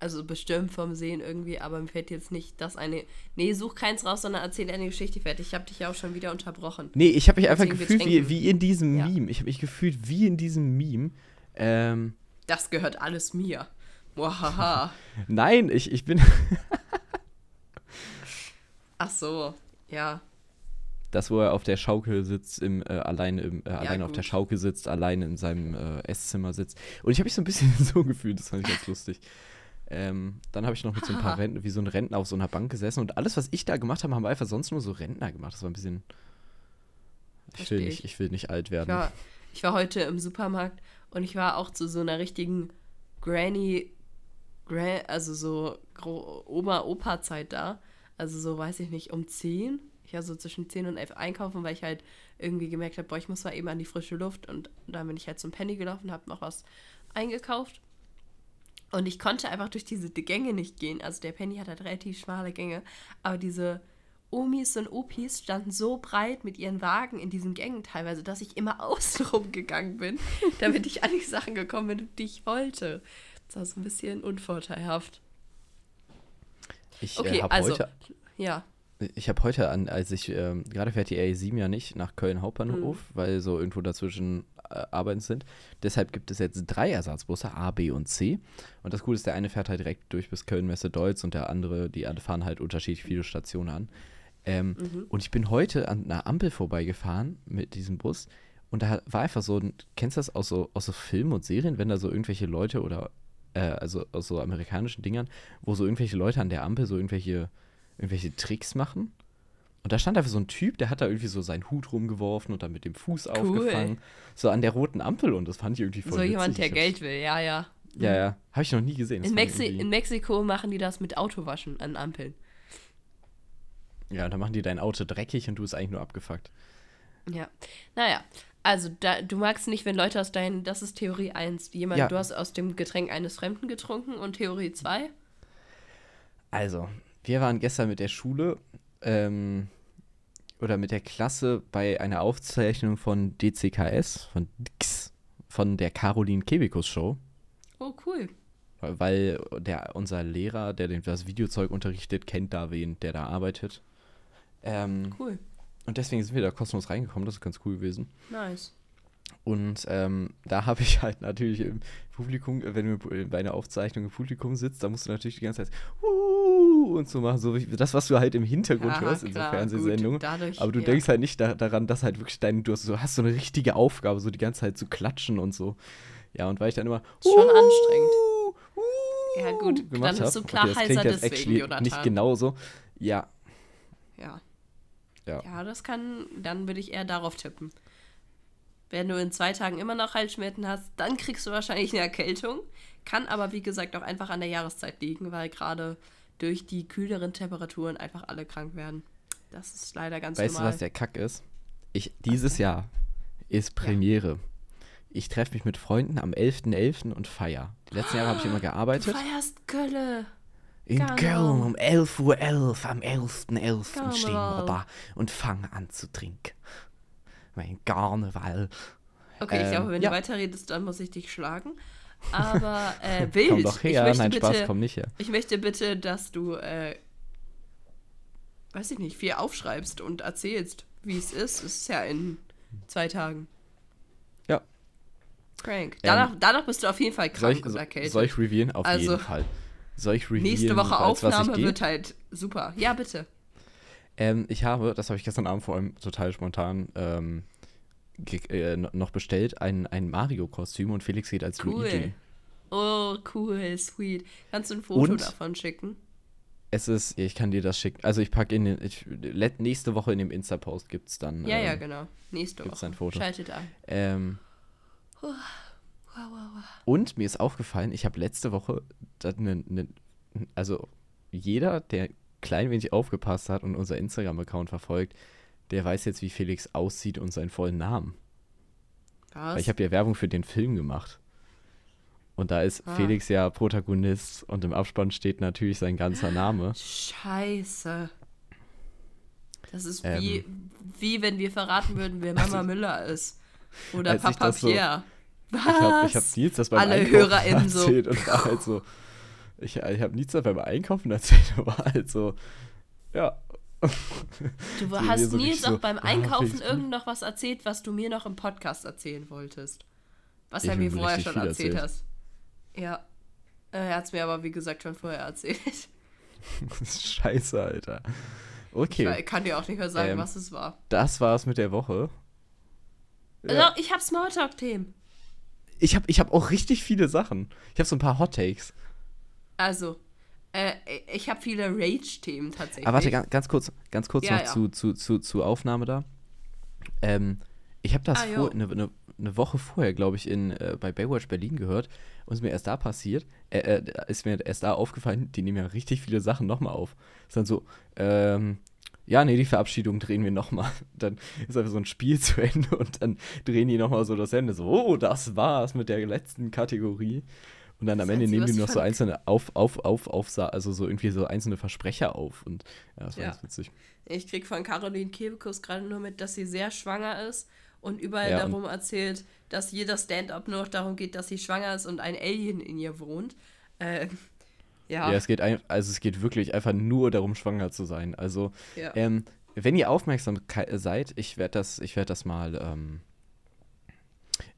also bestimmt vom Sehen irgendwie, aber mir fällt jetzt nicht das eine. Nee, such keins raus, sondern erzähl eine Geschichte fertig. Ich habe dich ja auch schon wieder unterbrochen. Nee, ich habe mich einfach Deswegen, gefühlt wie, wie in diesem Ja. Meme. Ich habe mich gefühlt wie in diesem Meme. Ähm, Das gehört alles mir. Wahaha. nein, ich, ich bin. [LAUGHS] Ach so, ja. Das, wo er auf der Schaukel sitzt, im, äh, alleine, im, äh, alleine auf der. Schaukel sitzt, alleine in seinem äh, Esszimmer sitzt. Und ich habe mich so ein bisschen [LAUGHS] so gefühlt, das fand ich ganz lustig. Ähm, dann habe ich noch mit so ein paar [LAUGHS] Rentner, wie so ein Rentner auf so einer Bank gesessen und alles, was ich da gemacht habe, haben einfach sonst nur so Rentner gemacht. Das war ein bisschen. Ich will, nicht, ich. ich will nicht alt Ich werden. war, ich war heute im Supermarkt und ich war auch zu so einer richtigen Granny, Gra also so Oma-Opa-Zeit da. Also so, weiß ich nicht, um 10. Ich war so zwischen 10 und 11 einkaufen, weil ich halt irgendwie gemerkt habe, boah, ich muss mal eben an die frische Luft. Und dann bin ich halt zum Penny gelaufen, habe noch was eingekauft. Und ich konnte einfach durch diese Gänge nicht gehen. Also der Penny hat halt relativ schmale Gänge. Aber diese Omis und Opis standen so breit mit ihren Wagen in diesen Gängen teilweise, dass ich immer [LAUGHS] außenrum gegangen bin, damit ich an die Sachen gekommen bin, die ich wollte. Das so ein bisschen unvorteilhaft. Ich Okay, äh, habe also, heute, ja. ich habe heute an, als ich, ähm, gerade fährt die A7 ja nicht nach Köln Hauptbahnhof, Mhm. weil so irgendwo dazwischen äh, Arbeiten sind. Deshalb gibt es jetzt drei Ersatzbusse, A, B und C. Und das Coole ist, der eine fährt halt direkt durch bis Köln Messe Deutz und der andere, die fahren halt unterschiedlich viele Stationen an. Ähm, Mhm. Und ich bin heute an einer Ampel vorbeigefahren mit diesem Bus und da war einfach so kennst du das aus so, aus so Filmen und Serien, wenn da so irgendwelche Leute oder äh, also aus so amerikanischen Dingern, wo so irgendwelche Leute an der Ampel so irgendwelche, irgendwelche Tricks machen. Und da stand einfach so ein Typ, der hat da irgendwie so seinen Hut rumgeworfen und dann mit dem Fuß Cool. aufgefangen. So an der roten Ampel und das fand ich irgendwie voll So jemand, der witzig. Geld will, ja, ja. Ja, ja. Habe ich noch nie gesehen. In, Mexi irgendwie- in Mexiko machen die das mit Autowaschen an Ampeln. Ja, dann machen die dein Auto dreckig und du bist eigentlich nur abgefuckt. Ja. Naja, also da, du magst nicht, wenn Leute aus deinen, das ist Theorie 1, jemand, Ja. du hast aus dem Getränk eines Fremden getrunken und Theorie 2? Also, wir waren gestern mit der Schule ähm, oder mit der Klasse bei einer Aufzeichnung von DCKS, von DX, von der Caroline Kebekus Show, Oh, cool. weil der, unser Lehrer, der das Videozeug unterrichtet, kennt da wen, der da arbeitet. Ähm, Cool. Und deswegen sind wir da kostenlos reingekommen, das ist ganz cool gewesen. Nice. Und ähm, da habe ich halt natürlich im Publikum, wenn du bei einer Aufzeichnung im Publikum sitzt, da musst du natürlich die ganze Zeit uh, und so machen, so wie das, was du halt im Hintergrund Ja, hörst in so Fernsehsendungen. dadurch, Aber du ja. denkst halt nicht da, daran, dass halt wirklich dein, du hast so, hast so eine richtige Aufgabe, so die ganze Zeit zu klatschen und so. Ja, und weil ich dann immer Ist schon uh, anstrengend. uh, Ja, gut, dann bist du klar das klingt heiser deswegen, Jonathan. Nicht genauso. Ja, Ja. Ja. Ja, das kann, dann würde ich eher darauf tippen. Wenn du in zwei Tagen immer noch Halsschmerzen hast, dann kriegst du wahrscheinlich eine Erkältung. Kann aber, wie gesagt, auch einfach an der Jahreszeit liegen, weil gerade durch die kühleren Temperaturen einfach alle krank werden. Das ist leider ganz Weißt du, normal. was der Kack ist? Ich, dieses Jahr ist Premiere. Ich treffe mich mit Freunden am 11.11. und feier. Die letzten Jahre habe ich immer [GASPS] du gearbeitet. feierst Kölle. In. Köln um 11.11 Uhr am 11.11. stehen wir Karneval. da und fangen an zu trinken. Mein Karneval. Okay, ich Ähm, glaube, wenn ja. du weiterredest, dann muss ich dich schlagen. [LAUGHS] Aber äh, wild. Komm doch her. Ich möchte Nein, bitte, Spaß, komm nicht her. Ich möchte bitte, dass du, äh, weiß ich nicht, viel aufschreibst und erzählst, wie es ist. Es ist ja in zwei Tagen. Ja. Crank. Danach, danach bist du auf jeden Fall Soll krank ich, und erkältet. soll ich revealen? Auf Also, jeden Fall. Soll ich revealen, Nächste Woche Aufnahme wird halt super. Ja, bitte. Ähm, ich habe, das habe ich gestern Abend vor allem total spontan ähm, äh, no- noch bestellt, ein, ein Mario-Kostüm und Felix geht als Cool. Luigi. Oh, cool, sweet. Kannst du ein Foto Und? davon schicken? Es ist, ich kann dir das schicken. Also ich packe in den, ich, nächste Woche in dem Insta-Post gibt es dann. Ja, ähm, ja, genau. Nächste gibt's Woche. ein Foto. Schaltet ein. Ähm, Wow, wow, wow. und mir ist aufgefallen, ich habe letzte Woche, ne, ne, also jeder, der klein wenig aufgepasst hat und unser Instagram-Account verfolgt, der weiß jetzt, wie Felix aussieht und seinen vollen Namen. Was? Weil ich habe ja Werbung für den Film gemacht. Und da ist Ah. Felix ja Protagonist und im Abspann steht natürlich sein ganzer Name. Scheiße. Das ist Ähm. wie, wie wenn wir verraten würden, wer Mama Müller ist. Oder Papa das so- Pierre. Was? Ich habe ich hab Nils das beim Alle Einkaufen HörerInnen so. erzählt und war halt so. Ich, ich habe Nils das beim Einkaufen erzählt und war halt so. Ja. du [LAUGHS] so hast so Nils auch so, beim [LAUGHS] Einkaufen Felix, irgend noch was erzählt, was du mir noch im Podcast erzählen wolltest. Was Ich er mir vorher schon erzählt erzählt. hast. Ja. Äh, Er hat es mir aber, wie gesagt, schon vorher erzählt. [LAUGHS] Das ist scheiße, Alter. Ich Okay, kann dir auch nicht mehr sagen, Ähm, was es war. das war's mit der Woche. Also, ich hab Smalltalk-Themen. Ich habe ich hab auch richtig viele Sachen. Ich habe so ein paar Hot Takes. Also, äh, ich habe viele Rage-Themen tatsächlich. Aber warte, ganz, ganz kurz, ganz kurz Ja, noch ja. Zu, zu, zu, zur Aufnahme da. Ähm, ich habe das Ah, vor, eine, eine, eine Woche vorher, glaube ich, in, äh, bei Baywatch Berlin gehört und ist mir erst da passiert, äh, äh, ist mir erst da aufgefallen, die nehmen ja richtig viele Sachen nochmal auf. Ist dann so, ähm, ja, nee, die Verabschiedung drehen wir nochmal. [LAUGHS] Dann ist einfach so ein Spiel [LAUGHS] zu Ende und dann drehen die nochmal so das Ende. So, oh, das war's mit der letzten Kategorie. Und dann am Das Ende Einzige, nehmen die noch so einzelne auf, auf, auf, auf, also so irgendwie so einzelne Versprecher auf. Und ja, das war Ja. ganz witzig. Ich krieg von Caroline Kebekus gerade nur mit, dass sie sehr schwanger ist und überall Ja, und- darum erzählt, dass jeder Stand-up nur noch darum geht, dass sie schwanger ist und ein Alien in ihr wohnt. Äh, ja, Ja, es geht ein, also es geht wirklich einfach nur darum, schwanger zu sein. Also, ja. ähm, wenn ihr aufmerksam kei- seid, ich werde das, ich werde das mal, ähm,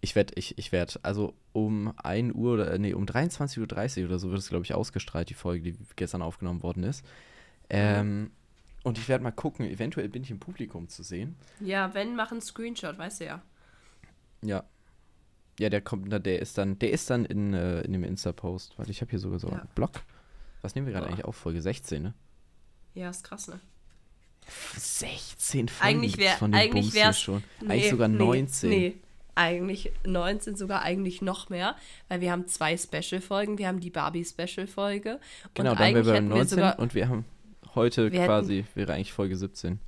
ich werde, ich, ich werde, also um 1 Uhr, oder, nee, um 23.30 Uhr oder so wird es, glaube ich, ausgestrahlt, die Folge, die gestern aufgenommen worden ist. Ähm, und ich werde mal gucken, eventuell bin ich im Publikum zu sehen. ja, wenn, mach einen Screenshot, weißt du ja. Ja. Ja, der kommt, der ist dann, der ist dann in, äh, in dem Insta-Post. Warte, ich habe hier sogar so Ja. einen Blog. Was nehmen wir gerade eigentlich auf? Folge 16, ne? Ja, ist krass, ne? 16 Folgen Eigentlich wär- von dem eigentlich Bums schon. eigentlich sogar 19. Nee, nee, eigentlich 19, sogar eigentlich noch mehr, weil wir haben zwei Special-Folgen. Wir haben die Barbie-Special-Folge. Genau, und dann wären wir bei hätten 19 wir und wir haben heute Wir hätten- quasi, wäre eigentlich Folge 17.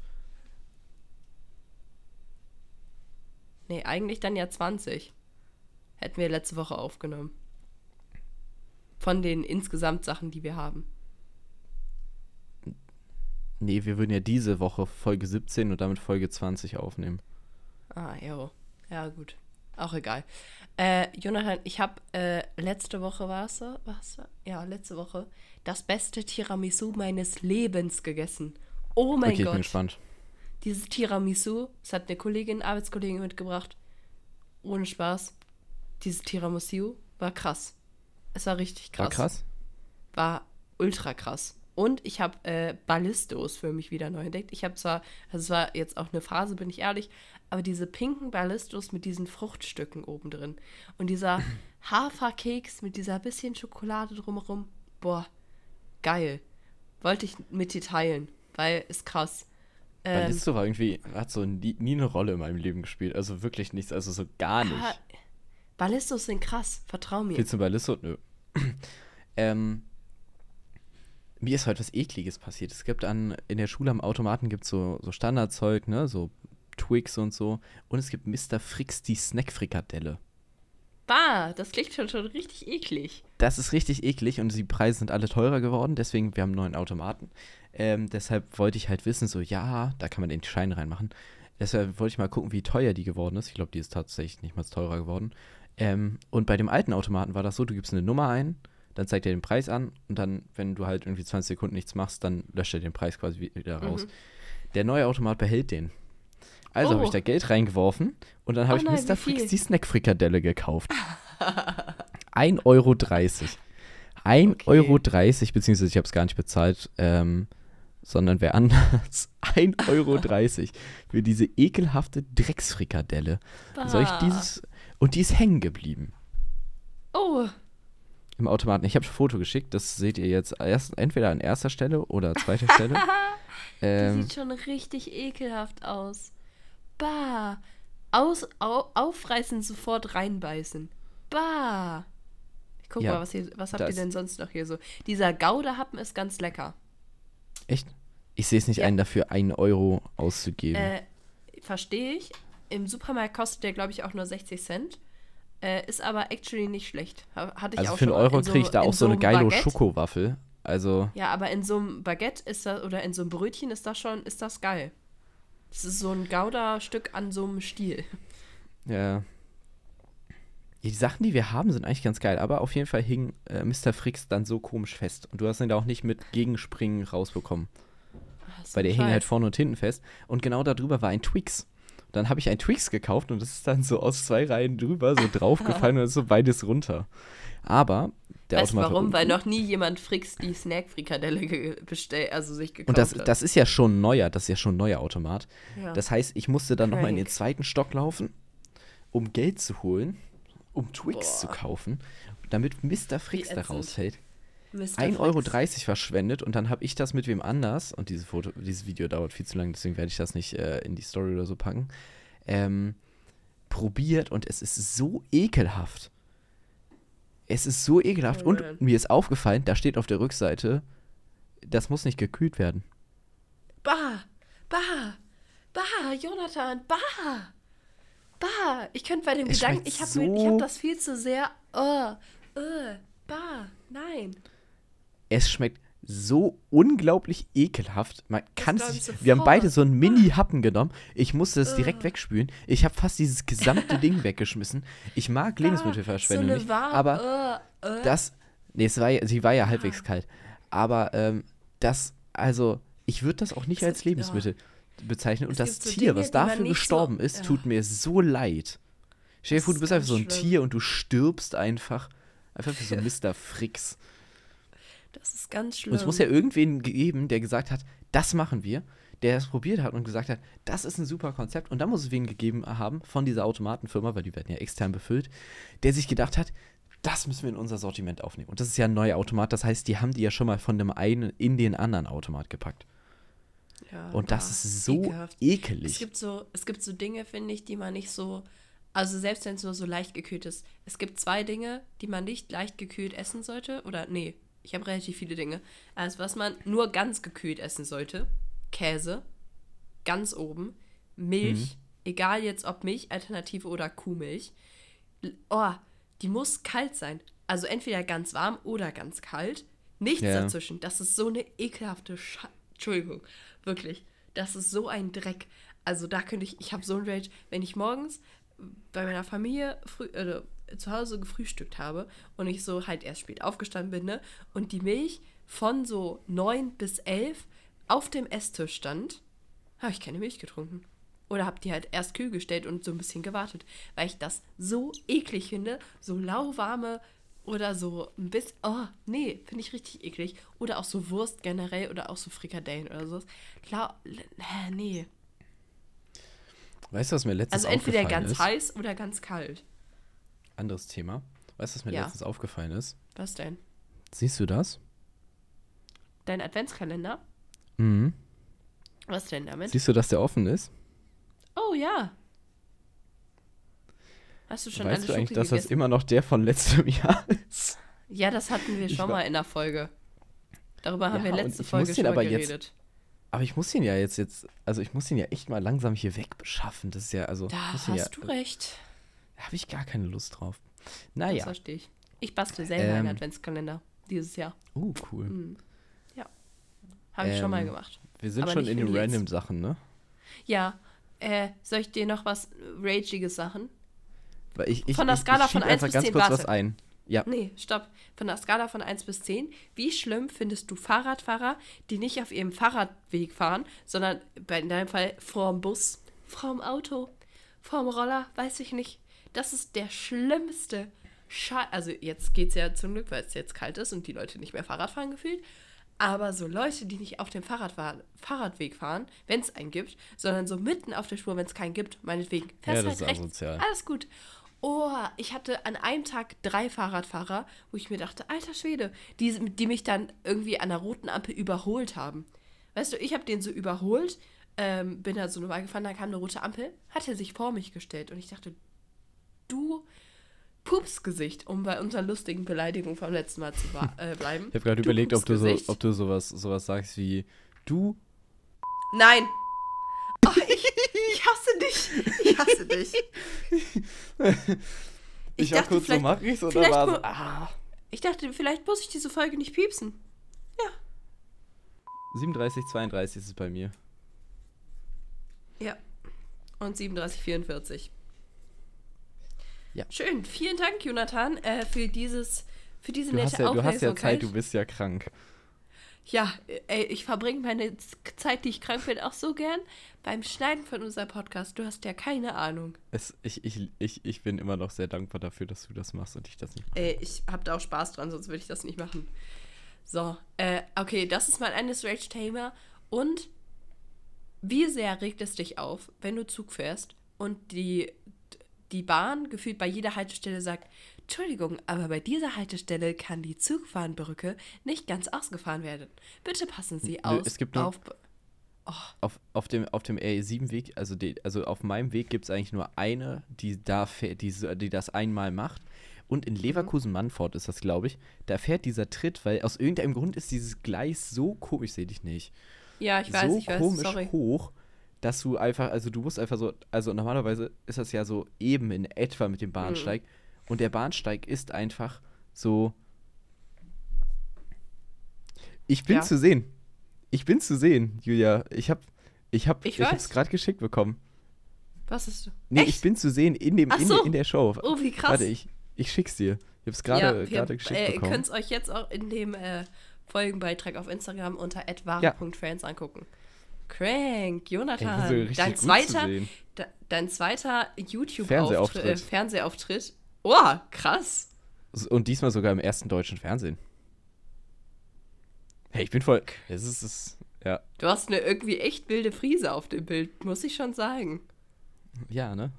Nee, eigentlich dann ja 20. Hätten wir letzte Woche aufgenommen. Von den insgesamt Sachen, die wir haben. Nee, wir würden ja diese Woche Folge 17 und damit Folge 20 aufnehmen. Ah, jo. Ja, gut. Auch egal. Äh, Jonathan, ich habe äh, letzte Woche war es? War's? Ja, letzte Woche das beste Tiramisu meines Lebens gegessen. Oh mein okay, ich Gott. bin gespannt. Dieses Tiramisu, das hat eine Kollegin, Arbeitskollegin mitgebracht. Ohne Spaß. Dieses Tiramisu war krass. Es war richtig krass. War krass? War ultra krass. Und ich habe äh, Ballistos für mich wieder neu entdeckt. Ich habe zwar, also es war jetzt auch eine Phase, bin ich ehrlich, aber diese pinken Ballistos mit diesen Fruchtstücken oben drin und dieser [LAUGHS] Haferkeks mit dieser bisschen Schokolade drumherum, boah, geil. Wollte ich mit dir teilen, weil ist krass. Ähm, Ballisto war irgendwie, hat so nie, nie eine Rolle in meinem Leben gespielt. Also wirklich nichts, also so gar nicht. ah, Ballistos sind krass, vertrau mir. Willst du Ballisto? Nö. [CLEARS THROAT] ähm, mir ist heute was Ekliges passiert. Es gibt an, in der Schule am Automaten gibt so, so Standardzeug, ne, so Twix und so. Und es gibt Mr. Fricks die Snackfrikadelle. Bah, das klingt schon, schon richtig eklig. Das ist richtig eklig und die Preise sind alle teurer geworden, deswegen, wir haben einen neuen Automaten. Ähm, deshalb wollte ich halt wissen, so, ja, da kann man den Schein reinmachen. Deshalb wollte ich mal gucken, wie teuer die geworden ist. Ich glaube, die ist tatsächlich nicht mal teurer geworden. Ähm, und bei dem alten Automaten war das so, du gibst eine Nummer ein, dann zeigt er den Preis an und dann, wenn du halt irgendwie 20 Sekunden nichts machst, dann löscht er den Preis quasi wieder raus. Der neue Automat behält den. Also habe Oh. ich da Geld reingeworfen und dann habe Oh ich nein, Mr. viel? die Snackfrikadelle gekauft. 1,30 Euro. 1,30 Okay. Euro, beziehungsweise ich habe es gar nicht bezahlt, ähm, sondern wer anders. [LAUGHS] 1,30 Euro für diese ekelhafte Drecksfrikadelle. Soll ich Bah. dieses. Und die ist hängen geblieben Oh, im Automaten. Ich habe ein Foto geschickt, das seht ihr jetzt erst, entweder an erster Stelle oder zweiter Stelle. [LAUGHS] die ähm, sieht schon richtig ekelhaft aus. Bah. Aus, au, aufreißen, sofort reinbeißen. Bah. Ich guck Ja, mal, was, hier, was habt ihr denn sonst noch hier so? Dieser Gouda-Happen ist ganz lecker. echt? Ich sehe es nicht Ja. ein, dafür 1 Euro auszugeben. Äh, verstehe ich. Im Supermarkt kostet der, glaube ich, auch nur 60 Cent. Äh, ist aber actually nicht schlecht. Ha- Hatte ich also auch für einen. Euro so- kriege ich da auch so eine einem geile. Schokowaffel. Also, Ja, aber in so einem Baguette ist das, oder in so einem Brötchen ist das schon, ist das geil. Das ist so ein Gouda-Stück an so einem Stiel. ja. Die Sachen, die wir haben, sind eigentlich ganz geil, aber auf jeden Fall hing äh, Mr. Fricks dann so komisch fest. Und du hast ihn da auch nicht mit Gegenspringen rausbekommen. So Weil der ein hing halt vorne und hinten fest. Und genau darüber war ein Twix. Dann habe ich ein Twix gekauft und das ist dann so aus zwei Reihen drüber so draufgefallen und so beides runter. Aber der Weißt Automat war warum? Weil noch nie jemand Fricks die Snack-Frikadelle bestellt, also sich gekauft Und das, hat. das ist ja schon neuer, das ist ja schon ein neuer Automat. Ja. Das heißt, ich musste dann nochmal in den zweiten Stock laufen, um Geld zu holen, um Twix zu Boah. kaufen, damit Mr. Fricks da rausfällt. Mr. 1,30 Euro verschwendet und dann habe ich das mit wem anders, und dieses Foto, dieses Video dauert viel zu lang, deswegen werde ich das nicht äh, in die Story oder so packen, ähm, probiert und es ist so ekelhaft. Es ist so ekelhaft Oh und man. mir ist aufgefallen, da steht auf der Rückseite, das muss nicht gekühlt werden. Bah, bah, bah, Jonathan, bah, bah. Ich könnte bei dem Es Gedanken, ich habe so- hab das viel zu sehr, uh, uh, bah, nein. Es schmeckt so unglaublich ekelhaft. Man kann sich. ich Wir haben beide so einen Mini-Happen genommen. Ich musste es direkt Ugh. wegspülen. Ich habe fast dieses gesamte Ding weggeschmissen. Ich mag Lebensmittelverschwendung so eine nicht. Aber uh, uh. das. Nee, es war sie war ja halbwegs kalt. Aber ähm, das, also, ich würde das auch nicht Es als ja. Lebensmittel bezeichnen. Und Es das so Tier, Dinge, was dafür nicht gestorben so- ist, ja. tut mir so leid. Stell dir Das vor, du ist bist einfach so ein schlimm. Tier und du stirbst einfach. Einfach wie so [LAUGHS] Mr. Fricks. Das ist ganz schlimm. Und es muss ja irgendwen geben, der gesagt hat, das machen wir. der es probiert hat und gesagt hat, das ist ein super Konzept. Und dann muss es wen gegeben haben von dieser Automatenfirma, weil die werden ja extern befüllt, der sich gedacht hat, das müssen wir in unser Sortiment aufnehmen. Und das ist ja ein neuer Automat, das heißt, die haben die ja schon mal von dem einen in den anderen Automat gepackt. Ja, Und das ist so ekelhaft. ekelig. Es gibt so, es gibt so Dinge, finde ich, die man nicht so, also selbst wenn es nur so leicht gekühlt ist. Es gibt zwei Dinge, die man nicht leicht gekühlt essen sollte. Oder nee, ich habe relativ viele Dinge. Also was man nur ganz gekühlt essen sollte. Käse, ganz oben. Milch, Mhm. egal jetzt ob Milch, Alternative oder Kuhmilch. Oh, die muss kalt sein. Also entweder ganz warm oder ganz kalt. Nichts Ja. dazwischen. Das ist so eine ekelhafte Sche Entschuldigung. Wirklich. Das ist so ein Dreck. Also da könnte ich, ich habe so ein Rage, wenn ich morgens bei meiner Familie früh, äh, zu Hause gefrühstückt habe und ich so halt erst spät aufgestanden bin, ne? Und die Milch von so neun bis elf auf dem Esstisch stand, habe ich keine Milch getrunken. Oder habe die halt erst kühl gestellt und so ein bisschen gewartet, weil ich das so eklig finde, so lauwarme oder so ein bisschen, oh, nee, finde ich richtig eklig. Oder auch so Wurst generell oder auch so Frikadellen oder sowas. Äh, nee. Weißt du, was mir letztens Also entweder ganz ist? heiß oder ganz kalt. Anderes Thema. Weißt du, was mir Ja. letztens aufgefallen ist? Was denn? Siehst du das? Dein Adventskalender? Mhm. Was denn damit? Siehst du, dass der offen ist? Oh ja. Hast du schon weißt alle du eigentlich, Schoki dass das immer noch der von letztem [LAUGHS] Jahr ist? Ja, das hatten wir schon mal in der Folge. Darüber haben Ja, wir letzte Folge schon aber jetzt- geredet. Aber ich muss ihn ja jetzt, jetzt, also ich muss ihn ja echt mal langsam hier wegbeschaffen. Das ist ja, also, Da ihn ja, hast du recht. Habe ich gar keine Lust drauf. Das Naja. verstehe ich. Ich bastel selber Ähm. einen Adventskalender dieses Jahr. Oh, cool. Mhm. Habe ich schon mal Ähm, gemacht. Wir sind Aber schon in den jetzt. random Sachen, ne? Ja. Äh, soll ich dir noch was Ragiges Sachen? Weil ich, ich, Von der ich, Skala ich von 1 einfach bis ganz 10, kurz was ein. Ja. Nee, stopp. Von der Skala von 1 bis 10. Wie schlimm findest du Fahrradfahrer, die nicht auf ihrem Fahrradweg fahren, sondern in deinem Fall vorm Bus, vorm Auto, vorm Roller, weiß ich nicht. Das ist der schlimmste Scheiß. Also jetzt geht's ja zum Glück, weil es jetzt kalt ist und die Leute nicht mehr Fahrrad fahren gefühlt. Aber so Leute, die nicht auf dem Fahrrad fahren, Fahrradweg fahren, wenn es einen gibt, sondern so mitten auf der Spur, wenn es keinen gibt, meinetwegen, fährst Ja, halt das ist rechts. asozial. Alles gut. Oh, ich hatte an einem Tag drei Fahrradfahrer, wo ich mir dachte, alter Schwede, die, die mich dann irgendwie an der roten Ampel überholt haben. Weißt du, ich habe den so überholt, ähm, bin da so normal gefahren, dann kam eine rote Ampel, hat er sich vor mich gestellt und ich dachte, du Pupsgesicht, um bei unserer lustigen Beleidigung vom letzten Mal zu [LAUGHS] äh, bleiben. Ich habe gerade überlegt, ob du, so, ob du sowas, sowas sagst wie du. Nein! Oh, ich, ich hasse dich! Ich hasse dich! [LAUGHS] Ich, war dachte, kurz so, vielleicht- mach ich's oder war so, ah. Ich dachte, vielleicht muss ich diese Folge nicht piepsen. 37, 32 ist es bei mir. Ja. Und 37,44. Ja. Schön. Vielen Dank, Jonathan, äh, für dieses, für diese Du nette hast, ja, du hast ja Aufmerksamkeit. Zeit, du bist ja krank. Ja, ey, ich verbringe meine Zeit, die ich krank bin, auch so gern beim Schneiden von unserem Podcast. Du hast ja keine Ahnung. Es, ich, ich, ich, ich bin immer noch sehr dankbar dafür, dass du das machst und ich das nicht mache. Ey, ich hab da auch Spaß dran, sonst würde ich das nicht machen. So, äh, okay, das ist mein eines Rage-Thema. Und wie sehr regt es dich auf, wenn du Zug fährst und die, die Bahn gefühlt bei jeder Haltestelle sagt, Entschuldigung, aber bei dieser Haltestelle kann die Zugfahnbrücke nicht ganz ausgefahren werden. Bitte passen Sie aus es gibt nur- auf... Auf, auf dem, auf dem RE7-Weg, also, die, also auf meinem Weg gibt es eigentlich nur eine, die, da fährt, die, die das einmal macht. Und in Leverkusen-Mannfort ist das, glaube ich. Da fährt dieser Tritt, weil aus irgendeinem Grund ist dieses Gleis so komisch, sehe dich nicht. Ja, ich weiß, so ich weiß, komisch sorry. hoch, dass du einfach, also du musst einfach so, also normalerweise ist das ja so eben in etwa mit dem Bahnsteig. Mhm. Und der Bahnsteig ist einfach so. Ich bin Ja. zu sehen. Ich bin zu sehen, Julia. Ich hab, ich hab, Ich ich, hab's gerade geschickt bekommen. Was ist du? Nee, Echt? ich bin zu sehen in dem, in, so. in der Show. Oh, wie krass. Warte, ich, ich schick's dir. Ich hab's gerade ja, gerade geschickt äh, Ihr bekommen. könnt es euch jetzt auch in dem äh, Folgenbeitrag auf Instagram unter @ware.fans angucken. Crank, Jonathan. dein, zweiter, de, dein zweiter YouTube-Auftritt, Fernsehauftritt. äh, Fernsehauftritt. Oh, krass. Und diesmal sogar im ersten deutschen Fernsehen. Hey, ich bin voll. Es ist, es, Ja. Du hast eine irgendwie echt wilde Frise auf dem Bild, muss ich schon sagen. Ja, ne?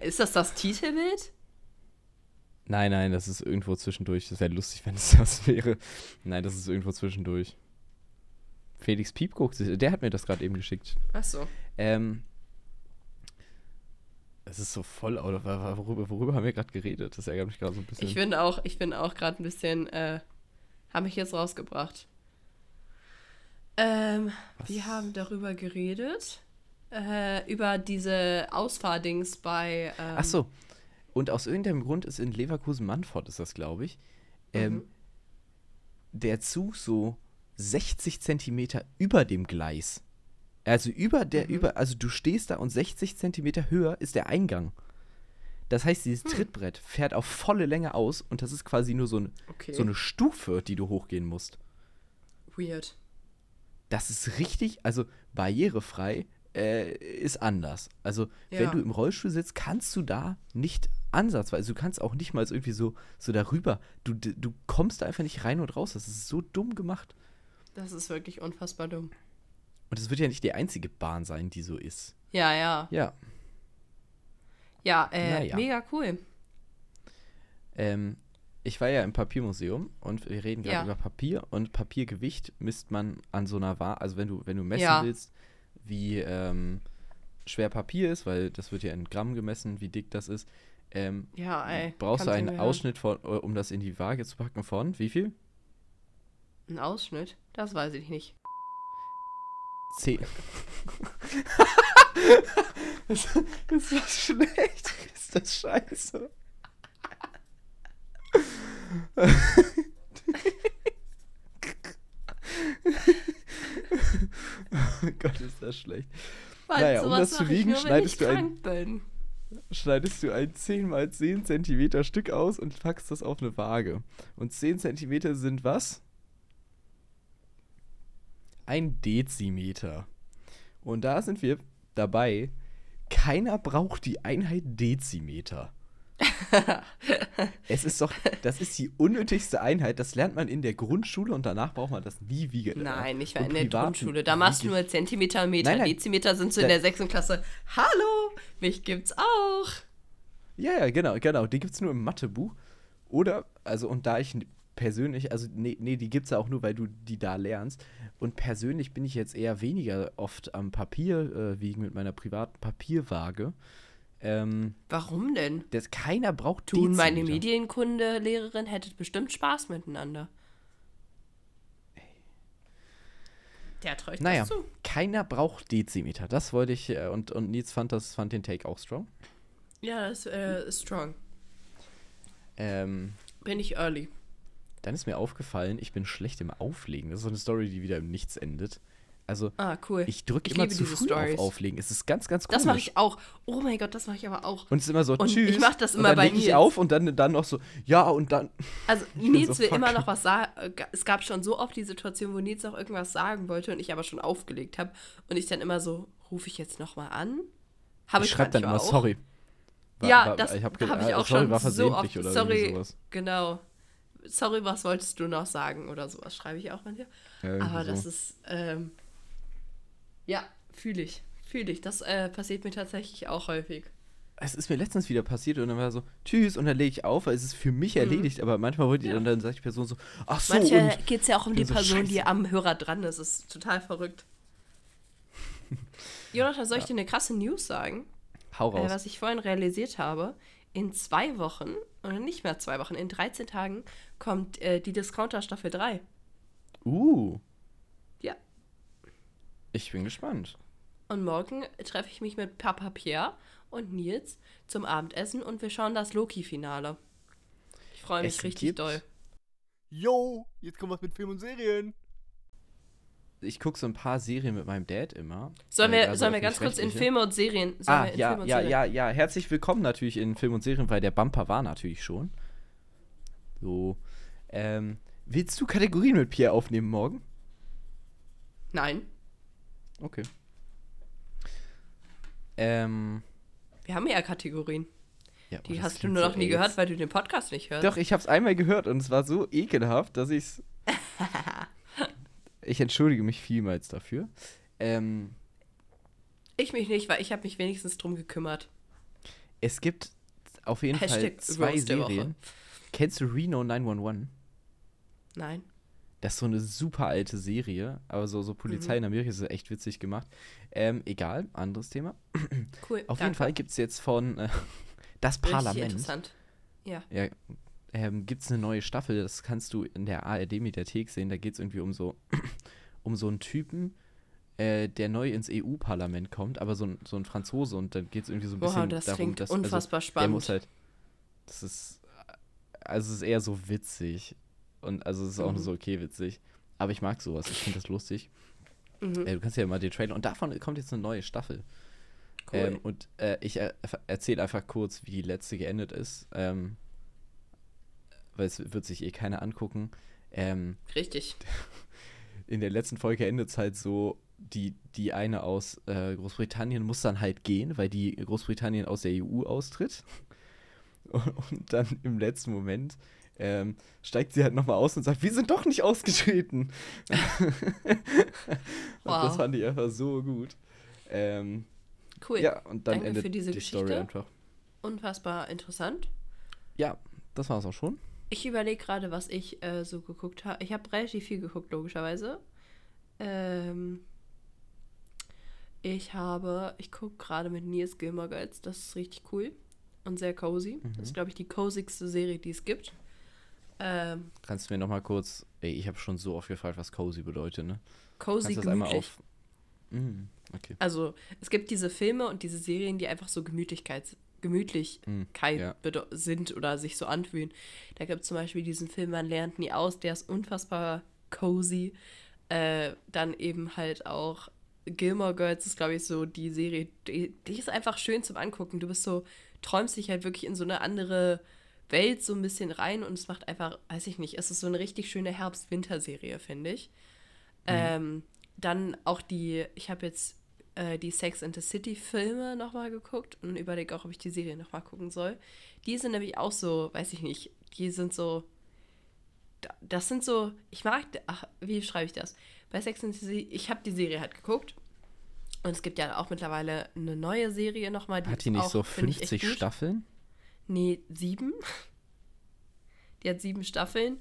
Ist das das Titelbild? Nein, nein, das ist irgendwo zwischendurch. Das wäre lustig, wenn es [LAUGHS] das wäre. Nein, das ist irgendwo zwischendurch. Felix Piep guckt sich, der hat mir das gerade eben geschickt. Achso. Ähm. Es ist so voll, oder worüber, worüber haben wir gerade geredet? Das ärgert mich gerade so ein bisschen. Ich bin auch, ich bin auch gerade ein bisschen, äh, habe mich jetzt rausgebracht. Ähm, wir haben darüber geredet. Äh, über diese Ausfahrdings bei. Ähm, Ach so. Und aus irgendeinem Grund ist in Leverkusen-Mannfort, ist das, glaube ich, ähm, Mhm. der Zug so 60 Zentimeter über dem Gleis. Also über der, Mhm. über, also du stehst da und 60 Zentimeter höher ist der Eingang. Das heißt, dieses Hm. Trittbrett fährt auf volle Länge aus und das ist quasi nur so, ein, Okay. so eine Stufe, die du hochgehen musst. Weird. Das ist richtig, also barrierefrei äh, ist anders. Also, wenn Ja. du im Rollstuhl sitzt, kannst du da nicht ansatzweise, du kannst auch nicht mal so irgendwie so, so darüber. Du, du kommst da einfach nicht rein und raus. Das ist so dumm gemacht. Das ist wirklich unfassbar dumm. Und es wird ja nicht die einzige Bahn sein, die so ist. Ja, ja. Ja. Ja, äh, Naja. mega cool. Ähm, ich war ja im Papiermuseum und wir reden gerade Ja. über Papier und Papiergewicht misst man an so einer Waage. Also wenn du, wenn du messen Ja. willst, wie ähm, schwer Papier ist, weil das wird ja in Gramm gemessen, wie dick das ist, ähm, Ja, ey. brauchst du einen. Ausschnitt von, äh, um das in die Waage zu packen von wie viel? Ein Ausschnitt? Das weiß ich nicht. Zehn. [LAUGHS] das, das war schlecht. Ist das scheiße? oh Gott, ist das schlecht. Weil Naja, um das zu wiegen, schneidest du ein- bin. Schneidest du ein 10 mal 10 Zentimeter Stück aus und packst das auf eine Waage. Und 10 Zentimeter sind was? Ein Dezimeter. Und da sind wir dabei. Keiner braucht die Einheit Dezimeter. [LAUGHS] es ist doch, das ist die unnötigste Einheit. Das lernt man in der Grundschule und danach braucht man das nie wieder. Nein, ich war in der Grundschule. Da machst du nur Zentimeter Meter. Nein, nein. Dezimeter sind so in der sechsten Klasse. Hallo, mich gibt's auch. Ja, ja, genau, genau. Die gibt es nur im Mathebuch. Oder, also, und da ich persönlich, also, nee, nee die gibt es ja auch nur, weil du die da lernst. Und persönlich bin ich jetzt eher weniger oft am Papier äh, wiegen mit meiner privaten Papierwaage. Ähm, Warum denn? das, keiner braucht Du und meine. Medienkunde-Lehrerin hättet bestimmt Spaß miteinander. Der ich Naja, zu. keiner braucht Dezimeter. Das wollte ich, äh, und, und Nils fand, das, fand den Take auch strong. Ja, das äh, ist strong. Ähm, Bin ich early. Dann ist mir aufgefallen, ich bin schlecht im Auflegen. Das ist so eine Story, die wieder im Nichts endet. Also, Ah, cool. ich drücke Ich immer zu früh Stories. auf Auflegen. Es ist ganz, ganz komisch. Das mache ich auch. Oh mein Gott, das mache ich aber auch. Und es ist immer so, Und tschüss. ich mach das und immer dann bei ich Nils. auf und dann, dann noch so, ja, und dann. Also [LAUGHS] Nils so, will fuck. immer noch was sagen. Es gab schon so oft die Situation, wo Nils noch irgendwas sagen wollte und ich aber schon aufgelegt habe. Und ich dann immer so, rufe ich jetzt nochmal an? Habe ich schreibe dann immer, auch. sorry. War- ja, war- das ich habe hab ich äh, auch sorry, schon war so versehentlich oft. oder sorry, sowas. genau. Sorry, was wolltest du noch sagen oder sowas schreibe ich auch manchmal. Ja, Aber das so. ist, ähm, ja, fühle ich. Fühle ich. Das äh, passiert mir tatsächlich auch häufig. Es ist mir letztens wieder passiert und dann war so, tschüss, und dann lege ich auf, weil es ist für mich erledigt, aber manchmal wollte ich, Mhm. Ja. und dann sagt die Person so, ach so, Manchmal geht es ja auch um die so, Person, die scheiße. am Hörer dran ist. Das ist total verrückt. [LAUGHS] Jonathan, soll ich dir eine krasse News sagen? Hau Äh, raus. was ich vorhin realisiert habe, in zwei Wochen, oder nicht mehr zwei Wochen, in 13 Tagen kommt äh, die Discounter Staffel 3. Uh, Ja. ich bin gespannt. Und morgen treffe ich mich mit Papa Pierre und Nils zum Abendessen und wir schauen das Loki-Finale. Ich freue mich Es richtig gibt- doll. Yo, jetzt kommt was mit Film und Serien. Ich gucke so ein paar Serien mit meinem Dad immer. Sollen wir, also sollen wir ganz kurz in. Filme und Serien? Ah, ja, ja, Serien? ja, ja. Herzlich willkommen natürlich in Film und Serien, weil der Bumper war natürlich schon. So. Ähm, willst du Kategorien mit Pierre aufnehmen morgen? Nein, Okay. Ähm, wir haben ja Kategorien. ja, Die hast du nur so noch nie AIDS. gehört, weil du den Podcast nicht hörst. Doch, ich hab's einmal gehört und es war so ekelhaft, dass ich's. [LAUGHS] ich entschuldige mich vielmals dafür. Ähm, Ich mich nicht, weil ich habe mich wenigstens drum gekümmert. es gibt auf jeden Hashtag Fall zwei. Serien. Kennst du Reno 911? Nein. Das ist so eine super alte Serie, aber so, so Polizei Mhm. in Amerika ist echt witzig gemacht. Ähm, egal, anderes Thema. Cool. Auf danke. jeden Fall gibt es jetzt von äh, [LAUGHS] Das Richtig Parlament. interessant. Ja. Ja, ähm, gibt es eine neue Staffel, das kannst du in der ARD-Mediathek sehen. Da geht es irgendwie um so, [CLEARS THROAT] um so einen Typen, äh, der neu ins EU-Parlament kommt, aber so ein, so ein Franzose und dann geht es irgendwie so ein Wow, bisschen das darum, dass unfassbar also, der spannend. muss halt, das ist, also es ist eher so witzig und also es ist auch Mhm. so okay witzig, aber ich mag sowas, ich finde das lustig. Mhm. Äh, du kannst ja mal den Trailer und davon kommt jetzt eine neue Staffel. Cool. Ähm, und äh, ich er, erzähle einfach kurz, wie die letzte geendet ist. Ähm, weil es wird sich eh keiner angucken. Ähm, Richtig. [LAUGHS] in der letzten Folge endet es halt so, die, die eine aus äh, Großbritannien muss dann halt gehen, weil die Großbritannien aus der EU austritt. Und, [LAUGHS] und dann im letzten Moment ähm, steigt sie halt nochmal aus und sagt, wir sind doch nicht ausgetreten. [LAUGHS] Wow. das fand ich einfach so gut. Ähm, Cool. ja, und dann Danke endet für diese die Story Geschichte. einfach. Unfassbar interessant. Ja, das war's auch schon. Ich überlege gerade, was ich äh, so geguckt habe. Ich habe relativ viel geguckt, logischerweise. Ähm, ich habe, ich gucke gerade mit Nils Gilmore Girls. Das ist richtig cool und sehr cozy. Mhm. Das ist, glaube ich, die cozyigste Serie, die es gibt. Ähm, Kannst du mir nochmal kurz, ey, ich habe schon so oft gefragt, was cozy bedeutet, ne? cozy Kannst du das einmal gemütlich. auf. Mm, okay. Also, es gibt diese Filme und diese Serien, die einfach so Gemütlichkeit, Gemütlichkeit Mm, ja. sind oder sich so anfühlen. Da gibt es zum Beispiel diesen Film Man lernt nie aus, der ist unfassbar cozy. Äh, dann eben halt auch Gilmore Girls ist, glaube ich, so die Serie, die, die ist einfach schön zum Angucken. Du bist so, träumst dich halt wirklich in so eine andere Welt so ein bisschen rein und es macht einfach, weiß ich nicht, es ist so eine richtig schöne Herbst-Winter-Serie, finde ich. Ähm, dann auch die, ich habe jetzt äh, die Sex and the City Filme nochmal geguckt und überlege auch, ob ich die Serie nochmal gucken soll. Die sind nämlich auch so, weiß ich nicht, die sind so, da- das sind so, ich mag, ach, wie schreibe ich das? Bei Sex and the City, ich habe die Serie halt geguckt und es gibt ja auch mittlerweile eine neue Serie nochmal. Hat die nicht auch, so finde ich, echt 50 gut. Staffeln? Nee, sieben. [LAUGHS] Die hat sieben Staffeln.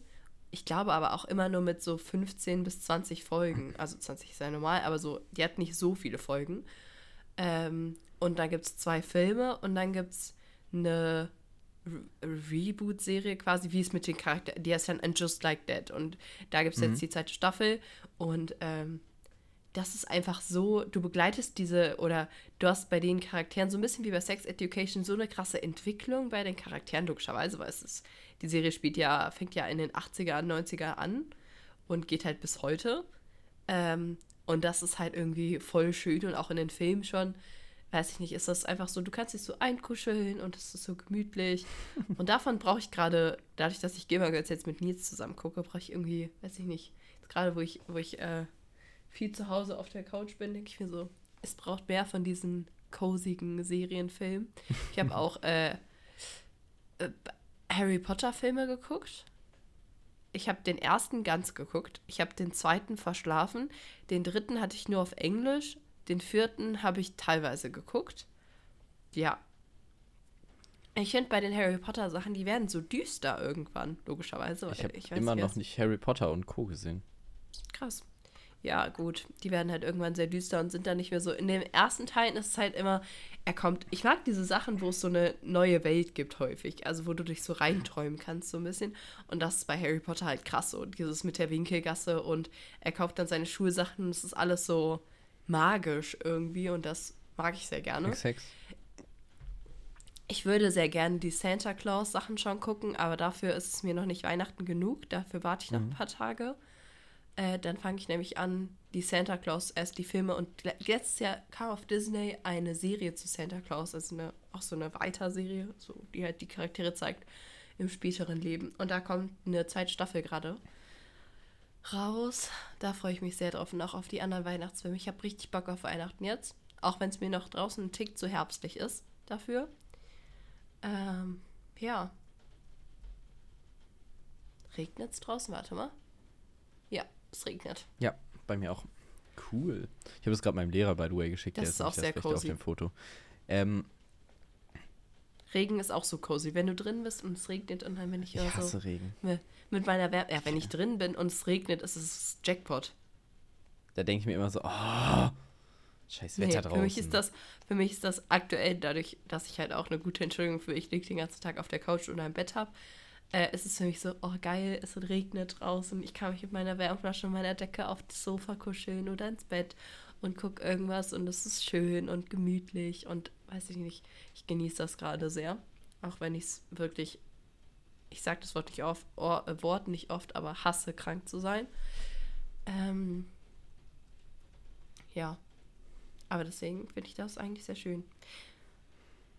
Ich glaube aber auch immer nur mit so 15 bis 20 Folgen. Also 20 ist ja normal, aber so, die hat nicht so viele Folgen. Ähm, und dann gibt es zwei Filme und dann gibt es eine Re Reboot-Serie quasi, wie es mit den Charakteren, die heißt dann And Just Like That. Und da gibt es Mhm. jetzt die zweite Staffel und ähm, das ist einfach so, du begleitest diese oder du hast bei den Charakteren so ein bisschen wie bei Sex Education so eine krasse Entwicklung bei den Charakteren, logischerweise, weil es ist, die Serie spielt ja, fängt ja in den 80er, 90er an und geht halt bis heute. Ähm, und das ist halt irgendwie voll schön und auch in den Filmen schon, weiß ich nicht, ist das einfach so, du kannst dich so einkuscheln und es ist so gemütlich. [LAUGHS] und davon brauche ich gerade, dadurch, dass ich Gamer Girls jetzt mit Nils zusammen gucke, brauche ich irgendwie, weiß ich nicht, gerade wo ich, wo ich äh, viel zu Hause auf der Couch bin, denke ich mir so, es braucht mehr von diesen cozigen Serienfilmen. Ich habe [LAUGHS] auch äh, äh, Harry Potter Filme geguckt. Ich habe den ersten ganz geguckt. Ich habe den zweiten verschlafen. Den dritten hatte ich nur auf Englisch. Den vierten habe ich teilweise geguckt. Ja. Ich finde bei den Harry Potter Sachen, die werden so düster irgendwann, logischerweise. Ich habe immer noch nicht Harry Potter und Co. gesehen. Krass. Ja, gut. Die werden halt irgendwann sehr düster und sind dann nicht mehr so. In den ersten Teilen ist es halt immer, er kommt. Ich mag diese Sachen, wo es so eine neue Welt gibt, häufig. Also, wo du dich so reinträumen kannst, so ein bisschen. Und das ist bei Harry Potter halt krass so. Dieses mit der Winkelgasse und er kauft dann seine Schulsachen und es ist alles so magisch irgendwie und das mag ich sehr gerne. Hex. Ich würde sehr gerne die Santa Claus Sachen schon gucken, aber dafür ist es mir noch nicht Weihnachten genug. Dafür warte ich noch ein paar Tage. Äh, dann fange ich nämlich an, die Santa Claus erst die Filme und le- letztes Jahr kam auf Disney eine Serie zu Santa Claus, also eine, auch so eine Weiterserie, so, die halt die Charaktere zeigt im späteren Leben. Und da kommt eine zweite Staffel gerade raus. Da freue ich mich sehr drauf und auch auf die anderen Weihnachtsfilme. Ich habe richtig Bock auf Weihnachten jetzt, auch wenn es mir noch draußen ein Tick zu herbstlich ist dafür. Ähm, ja. Regnet es draußen? Warte mal. Es regnet. Ja, bei mir auch cool. Ich habe es gerade meinem Lehrer, by the way, geschickt. Das der ist auch sehr Rechte auf cozy. dem Foto. Ähm, Regen ist auch so cozy. Wenn du drin bist und es regnet und dann bin ich ich hasse so Regen. mit meiner Wärme. Ja, wenn ich drin bin und es regnet, ist es Jackpot. Da denke ich mir immer so, oh, scheiß Nee, Wetter draußen. für mich ist das, für mich ist das aktuell, dadurch, dass ich halt auch eine gute Entschuldigung für ich liege den ganzen Tag auf der Couch oder im Bett habe, äh, ist es für mich so, oh geil, es regnet draußen. Ich kann mich mit meiner Wärmflasche und meiner Decke auf das Sofa kuscheln oder ins Bett und guck irgendwas und es ist schön und gemütlich und weiß ich nicht, ich genieße das gerade sehr. Auch wenn ich es wirklich, ich sage das Wort nicht oft, oh, äh, Wort nicht oft, aber hasse, krank zu sein. Ähm, ja. Aber deswegen finde ich das eigentlich sehr schön.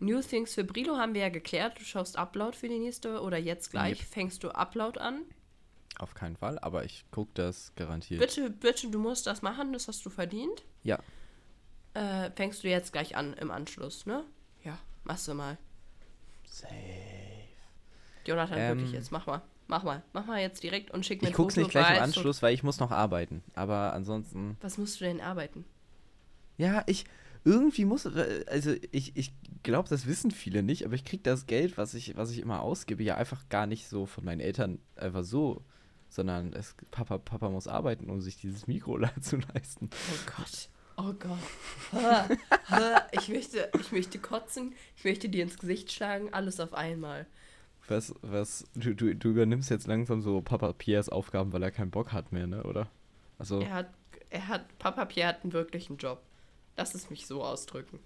New Things für Brilo haben wir ja geklärt. Du schaust Upload für die nächste oder jetzt gleich Yep. fängst du Upload an. Auf keinen Fall, aber ich gucke das garantiert. Bitte, bitte, du musst das machen, das hast du verdient. Ja, Äh, fängst du jetzt gleich an im Anschluss, ne? Ja, machst du mal. safe. Jonathan, Ähm, wirklich jetzt, mach mal. Mach mal. Mach mal jetzt direkt und schick mir Ich es Foto, nicht gleich im Anschluss, weil ich muss noch arbeiten. Aber ansonsten. Was musst du denn arbeiten? Ja, ich. Irgendwie muss. Also, ich, ich glaube, das wissen viele nicht, aber ich kriege das Geld, was ich, was ich immer ausgebe, ja einfach gar nicht so von meinen Eltern einfach so. Sondern es, Papa, Papa muss arbeiten, um sich dieses Mikro [LAUGHS] zu leisten. Oh Gott. Oh Gott. Ich, möchte, ich möchte kotzen, ich möchte dir ins Gesicht schlagen, alles auf einmal. Was, was, du, du, du übernimmst jetzt langsam so Papa Piers Aufgaben, weil er keinen Bock hat mehr, ne, oder? Also, Er hat, er hat, Papa Pierre hat einen wirklichen Job. Lass es mich so ausdrücken.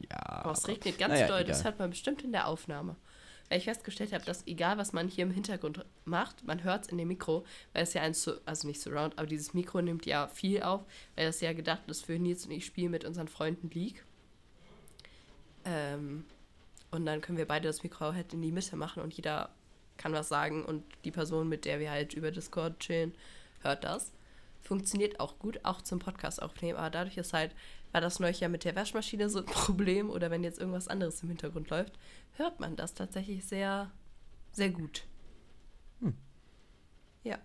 ja. Aber es regnet ganz naja, doll, das egal. hört man bestimmt in der Aufnahme. Weil ich festgestellt habe, dass egal was man hier im Hintergrund macht, man hört es in dem Mikro, weil es ja ein, also nicht Surround, aber dieses Mikro nimmt ja viel auf, weil das ja gedacht ist für Nils und ich spielen mit unseren Freunden League. Ähm, und dann können wir beide das Mikro halt in die Mitte machen und jeder kann was sagen und die Person, mit der wir halt über Discord chillen, hört das. Funktioniert auch gut, auch zum Podcast aufnehmen, aber dadurch ist halt, war das neulich ja mit der Waschmaschine so ein [LAUGHS] Problem oder wenn jetzt irgendwas anderes im Hintergrund läuft, hört man das tatsächlich sehr, sehr gut. Hm. Ja,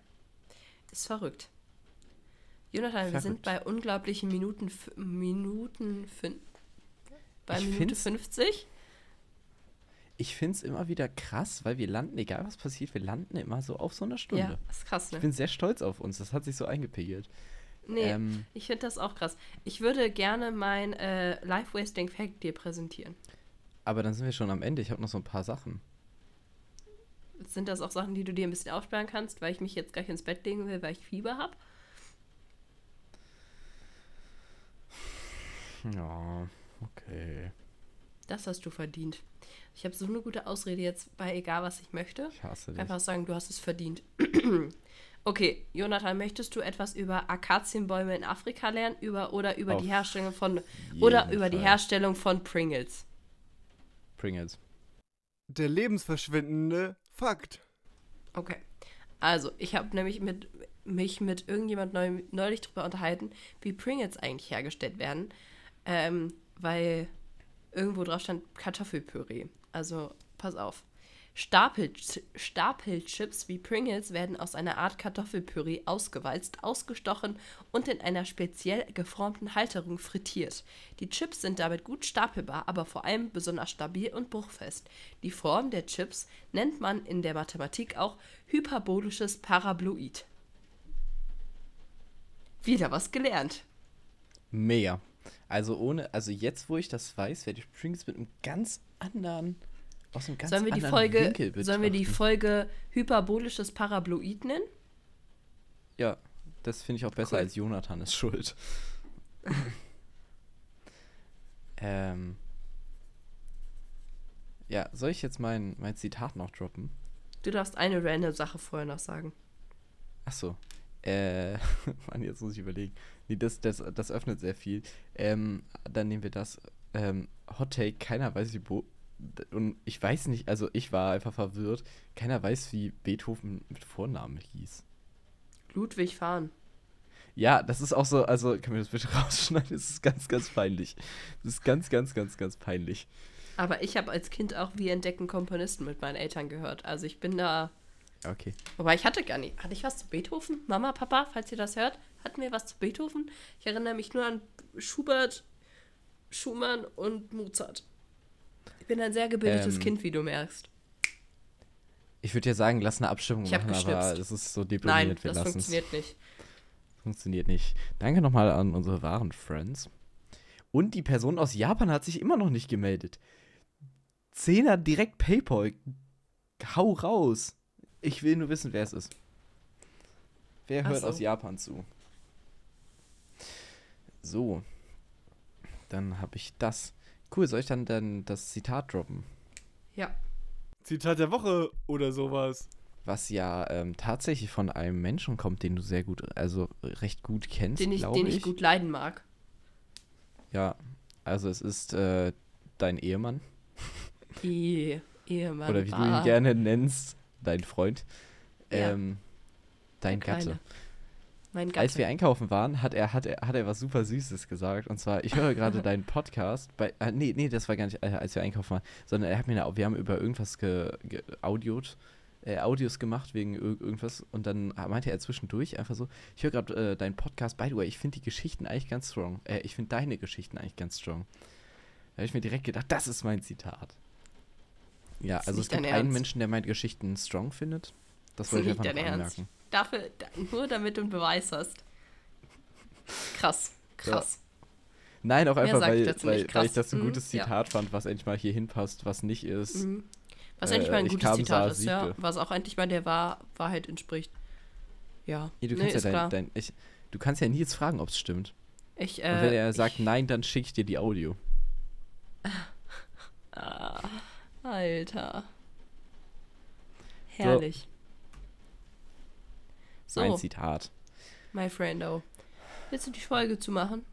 ist verrückt. Jonathan, wir sind Verrückt. bei unglaublichen Minuten, Minuten, bei Ich Minute find's- 50. Ich finde es immer wieder krass, weil wir landen, egal was passiert, wir landen immer so auf so einer Stunde. Ja, ist krass, Ich ne? bin sehr stolz auf uns, das hat sich so eingepegelt. Nee, Ähm, ich finde das auch krass. Ich würde gerne mein äh, Life-Wasting Fact dir präsentieren. aber dann sind wir schon am Ende. Ich habe noch so ein paar Sachen. Sind das auch Sachen, die du dir ein bisschen aufsparen kannst, weil ich mich jetzt gleich ins Bett legen will, weil ich Fieber habe? Ja, okay. Das hast du verdient. Ich habe so eine gute Ausrede jetzt bei egal, was ich möchte. Ich hasse dich. Einfach sagen, du hast es verdient. [CLEARS THROAT] okay, Jonathan, möchtest du etwas über Akazienbäume in Afrika lernen über, oder über Auf die Herstellung von oder über die Fall. Herstellung von Pringles? Pringles. Der lebensverschwendende Fakt. Okay. Also, ich habe nämlich mit, mich mit irgendjemand neu, neulich darüber unterhalten, wie Pringles eigentlich hergestellt werden. Ähm, weil irgendwo drauf stand Kartoffelpüree. Also, pass auf. Stapel, Stapelchips wie Pringles werden aus einer Art Kartoffelpüree ausgewalzt, ausgestochen und in einer speziell geformten Halterung frittiert. Die Chips sind damit gut stapelbar, aber vor allem besonders stabil und bruchfest. Die Form der Chips nennt man in der Mathematik auch hyperbolisches Paraboloid. Wieder was gelernt. Mega. Also ohne, also jetzt, wo ich das weiß, werde ich Pringles mit einem ganz anderen, aus einem ganz Sollen wir die anderen Folge, Winkel sollen wir die betrachten. Folge hyperbolisches Paraboloid nennen? Ja, das finde ich auch besser Cool. als Jonathan ist schuld. [LAUGHS] ähm. Ja, soll ich jetzt mein, mein Zitat noch droppen? Du darfst eine random Sache vorher noch sagen. Achso. Äh, [LAUGHS] Mann, jetzt muss ich überlegen. Nee, das, das, das öffnet sehr viel. Ähm, dann nehmen wir das. Ähm, Hot Take, keiner weiß, wie Bo und ich weiß nicht, also ich war einfach verwirrt. Keiner weiß, wie Beethoven mit Vornamen hieß. Ludwig fahren. Ja, das ist auch so, also können wir das bitte [LAUGHS] rausschneiden? Das ist ganz, ganz peinlich. Das ist ganz, ganz, ganz, ganz peinlich. Aber ich habe als Kind auch Wir entdecken Komponisten mit meinen Eltern gehört. Also ich bin da Okay. Wobei ich hatte gar nicht. Hatte ich was zu Beethoven? Mama, Papa, falls ihr das hört, hatten wir was zu Beethoven? Ich erinnere mich nur an Schubert, Schumann und Mozart. Ich bin ein sehr gebildetes Ähm, Kind, wie du merkst. Ich würde ja sagen, lass eine Abstimmung Ich machen, aber das ist so deprimiert. Nein, wir das lassen's. funktioniert nicht. Funktioniert nicht. Danke nochmal an unsere wahren Friends. Und die Person aus Japan hat sich immer noch nicht gemeldet. Zehner direkt PayPal. Hau raus. Ich will nur wissen, wer es ist. Wer Ach hört so. aus Japan zu? So. Dann habe ich das. Cool, soll ich dann, dann das Zitat droppen? Ja. Zitat der Woche oder sowas. Was ja ähm, tatsächlich von einem Menschen kommt, den du sehr gut, also recht gut kennst, Den ich, den ich gut leiden mag. Ja, also es ist äh, dein Ehemann. Die Ehemann. oder wie du war ihn gerne nennst, dein Freund. Ja. Ähm, dein Gatte. Kleine. Mein Gatte. Als wir einkaufen waren, hat er, hat, er, hat er was super Süßes gesagt. Und zwar, ich höre gerade [LAUGHS] deinen Podcast. Bei, äh, nee, nee, das war gar nicht, äh, als wir einkaufen waren. Sondern er hat mir, eine, wir haben über irgendwas ge, ge, äh, Audios gemacht wegen ir irgendwas. Und dann meinte er zwischendurch einfach so, ich höre gerade äh, deinen Podcast. By the way, ich finde die Geschichten eigentlich ganz strong. Äh, ich finde deine Geschichten eigentlich ganz strong. Da habe ich mir direkt gedacht, das ist mein Zitat. Ja, also es gibt einen Ernst. Menschen, der meine Geschichten strong findet. Das wollte ich einfach anmerken. Da, nur damit du einen Beweis hast. Krass. Krass. Nein, auch einfach, weil, weil, weil ich das so ein Mhm, gutes ja. Zitat fand, was endlich mal hier hinpasst, was nicht ist. Mhm. Was Äh, eigentlich mal ein gutes kam, Zitat sah, ist, ja. Was auch endlich mal der Wahr Wahrheit entspricht. Ja. Nee, du Nee, kannst ist ja dein, dein ich, du kannst ja nie jetzt fragen, ob es stimmt. Ich, Und wenn äh, er sagt ich, nein, dann schicke ich dir die Audio. [LAUGHS] Ah, Alter. Herrlich. So, Mein Zitat. my friendo. Willst du die Folge zumachen?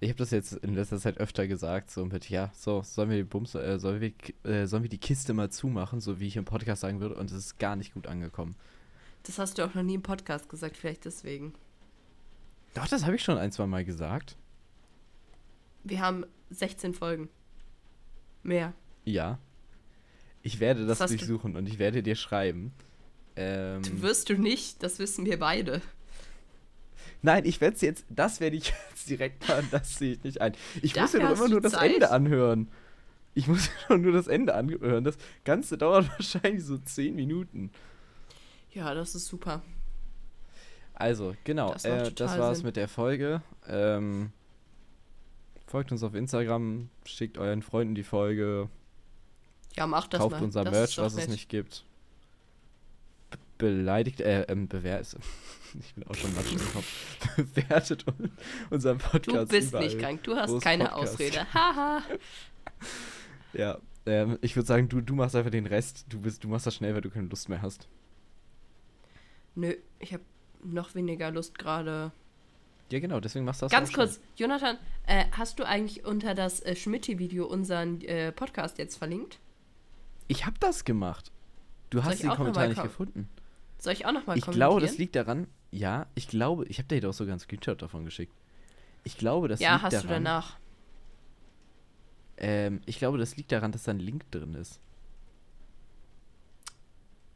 Ich habe das jetzt in letzter Zeit öfter gesagt, so mit, ja, so, sollen wir die Bums, äh, sollen wir, äh, sollen wir die Kiste mal zumachen, so wie ich im Podcast sagen würde, und es ist gar nicht gut angekommen. Das hast du auch noch nie im Podcast gesagt, vielleicht deswegen. Doch, das habe ich schon ein, zwei Mal gesagt. Wir haben 16 Folgen. Mehr. Ja. Ich werde das Das durchsuchen und ich werde dir schreiben. Ähm, Du wirst du nicht, das wissen wir beide. Nein, ich werde es jetzt, das werde ich [LAUGHS] jetzt direkt machen, das sehe ich nicht ein. Ich muss Dafür mir doch hast immer nur das Zeit. Ende anhören. Ich muss [LAUGHS] doch nur das Ende anhören. Das Ganze dauert [LAUGHS] wahrscheinlich so 10 Minuten. Ja, das ist super. Also, genau, Das macht äh, das war's Sinn. mit der Folge. Ähm, folgt uns auf Instagram, schickt euren Freunden die Folge, Ja, mach das kauft mal. unser das Merch, doch was es nett. nicht gibt. Be- Beleidigt, äh, ähm, bewertet. [LAUGHS] Ich bin auch schon matsch im Kopf. [LAUGHS] Bewertet un- unseren Podcast. Du bist überall. nicht krank, du hast es keine Podcasts Ausrede. [LAUGHS] Haha. Ja, ähm, ich würde sagen, du, du machst einfach den Rest. Du, bist, du machst das schnell, weil du keine Lust mehr hast. Nö, ich habe noch weniger Lust gerade. Ja, genau, deswegen machst du das Ganz schnell. kurz, Jonathan, äh, hast du eigentlich unter das äh, Schmitti-Video unseren äh, Podcast jetzt verlinkt? Ich habe das gemacht. Du Soll hast den Kommentar nicht gefunden. Soll ich auch noch mal Ich kommentieren? glaube, das liegt daran. Ja, ich glaube, ich habe dir doch sogar einen Screenshot davon geschickt. Ich glaube, das Ja, liegt hast daran. du danach. Ähm, ich glaube, das liegt daran, dass da ein Link drin ist.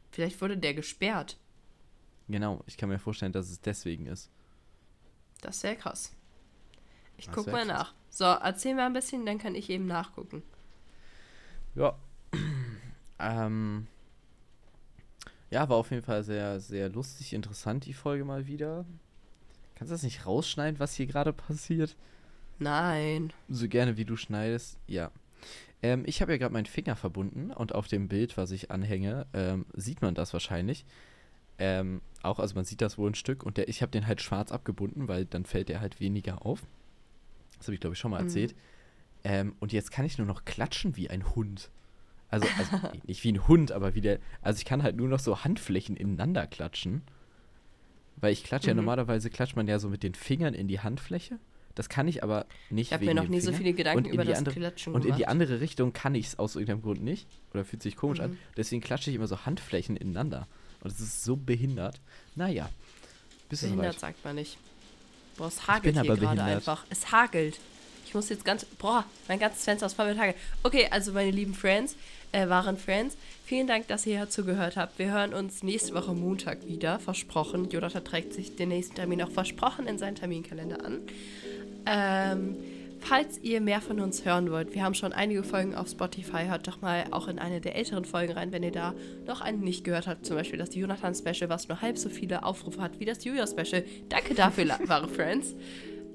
Vielleicht wurde der gesperrt. Genau, ich kann mir vorstellen, dass es deswegen ist. Das wäre krass. Ich guck mal krass. nach. So, erzähl mal ein bisschen, dann kann ich eben nachgucken. Ja. [CLEARS THROAT] ähm. Ja, war auf jeden Fall sehr, sehr lustig, interessant, die Folge mal wieder. Kannst du das nicht rausschneiden, was hier gerade passiert? Nein. So gerne wie du schneidest. Ja. Ähm, ich habe ja gerade meinen Finger verbunden und auf dem Bild, was ich anhänge, ähm, sieht man das wahrscheinlich. Ähm, auch, also man sieht das wohl ein Stück und der, ich habe den halt schwarz abgebunden, weil dann fällt der halt weniger auf. Das habe ich, glaube ich, schon mal Mhm. erzählt. Ähm, und jetzt kann ich nur noch klatschen wie ein Hund. Also, also [LAUGHS] nicht wie ein Hund, aber wie der. Also ich kann halt nur noch so Handflächen ineinander klatschen. Weil ich klatsche ja Mhm. normalerweise klatscht man ja so mit den Fingern in die Handfläche. Das kann ich aber nicht Ich habe mir noch nie so Fingern. viele Gedanken über die das andere- Klatschen Und in die gemacht. andere Richtung kann ich es aus irgendeinem Grund nicht. Oder fühlt sich komisch an. Mhm. Deswegen klatsche ich immer so Handflächen ineinander. Und es ist so behindert. Naja. Bist Behindert soweit? sagt man nicht. Boah, es hagelt bin hier aber gerade einfach. Es hagelt. Ich muss jetzt ganz. Boah, mein ganzes Fenster ist voll mit Tage. Okay, also meine lieben Friends, äh, waren Friends, vielen Dank, dass ihr hier zugehört habt. Wir hören uns nächste Woche Montag wieder, versprochen. Jonathan trägt sich den nächsten Termin auch versprochen in seinen Terminkalender an. Ähm, falls ihr mehr von uns hören wollt, wir haben schon einige Folgen auf Spotify, hört doch mal auch in eine der älteren Folgen rein, wenn ihr da noch einen nicht gehört habt. Zum Beispiel das Jonathan-Special, was nur halb so viele Aufrufe hat wie das Julia-Special. Danke dafür, [LAUGHS] wahre Friends.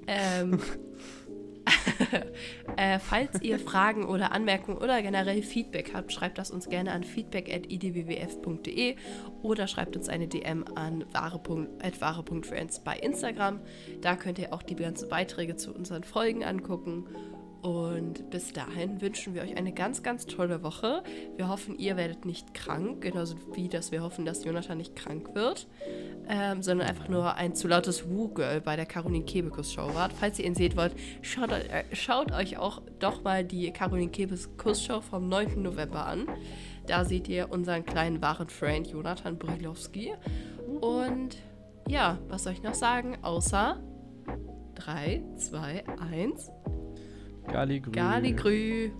Ähm, [LAUGHS] [LAUGHS] äh, falls ihr Fragen oder Anmerkungen oder generell Feedback habt, schreibt das uns gerne an feedback.idwwf.de oder schreibt uns eine DM an wahre.friends bei Instagram. Da könnt ihr auch die ganzen Beiträge zu unseren Folgen angucken. Und bis dahin wünschen wir euch eine ganz, ganz tolle Woche. Wir hoffen, ihr werdet nicht krank, genauso wie dass wir hoffen, dass Jonathan nicht krank wird ähm, sondern einfach nur ein zu lautes Woo-Girl bei der Caroline Kebekus Show wart. Falls ihr ihn seht wollt, schaut, äh, schaut euch auch doch mal die Caroline Kebekus Show vom 9. November an. Da seht ihr unseren kleinen wahren Freund Jonathan Brilowski. Und ja, was soll ich noch sagen? Außer 3, 2, 1. Galigrü. Galigrü.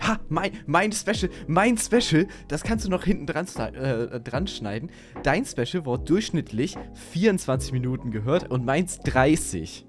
Ha, mein, mein Special, mein Special, das kannst du noch hinten dran, äh, dran schneiden. Dein Special wurde durchschnittlich 24 Minuten gehört und meins 30.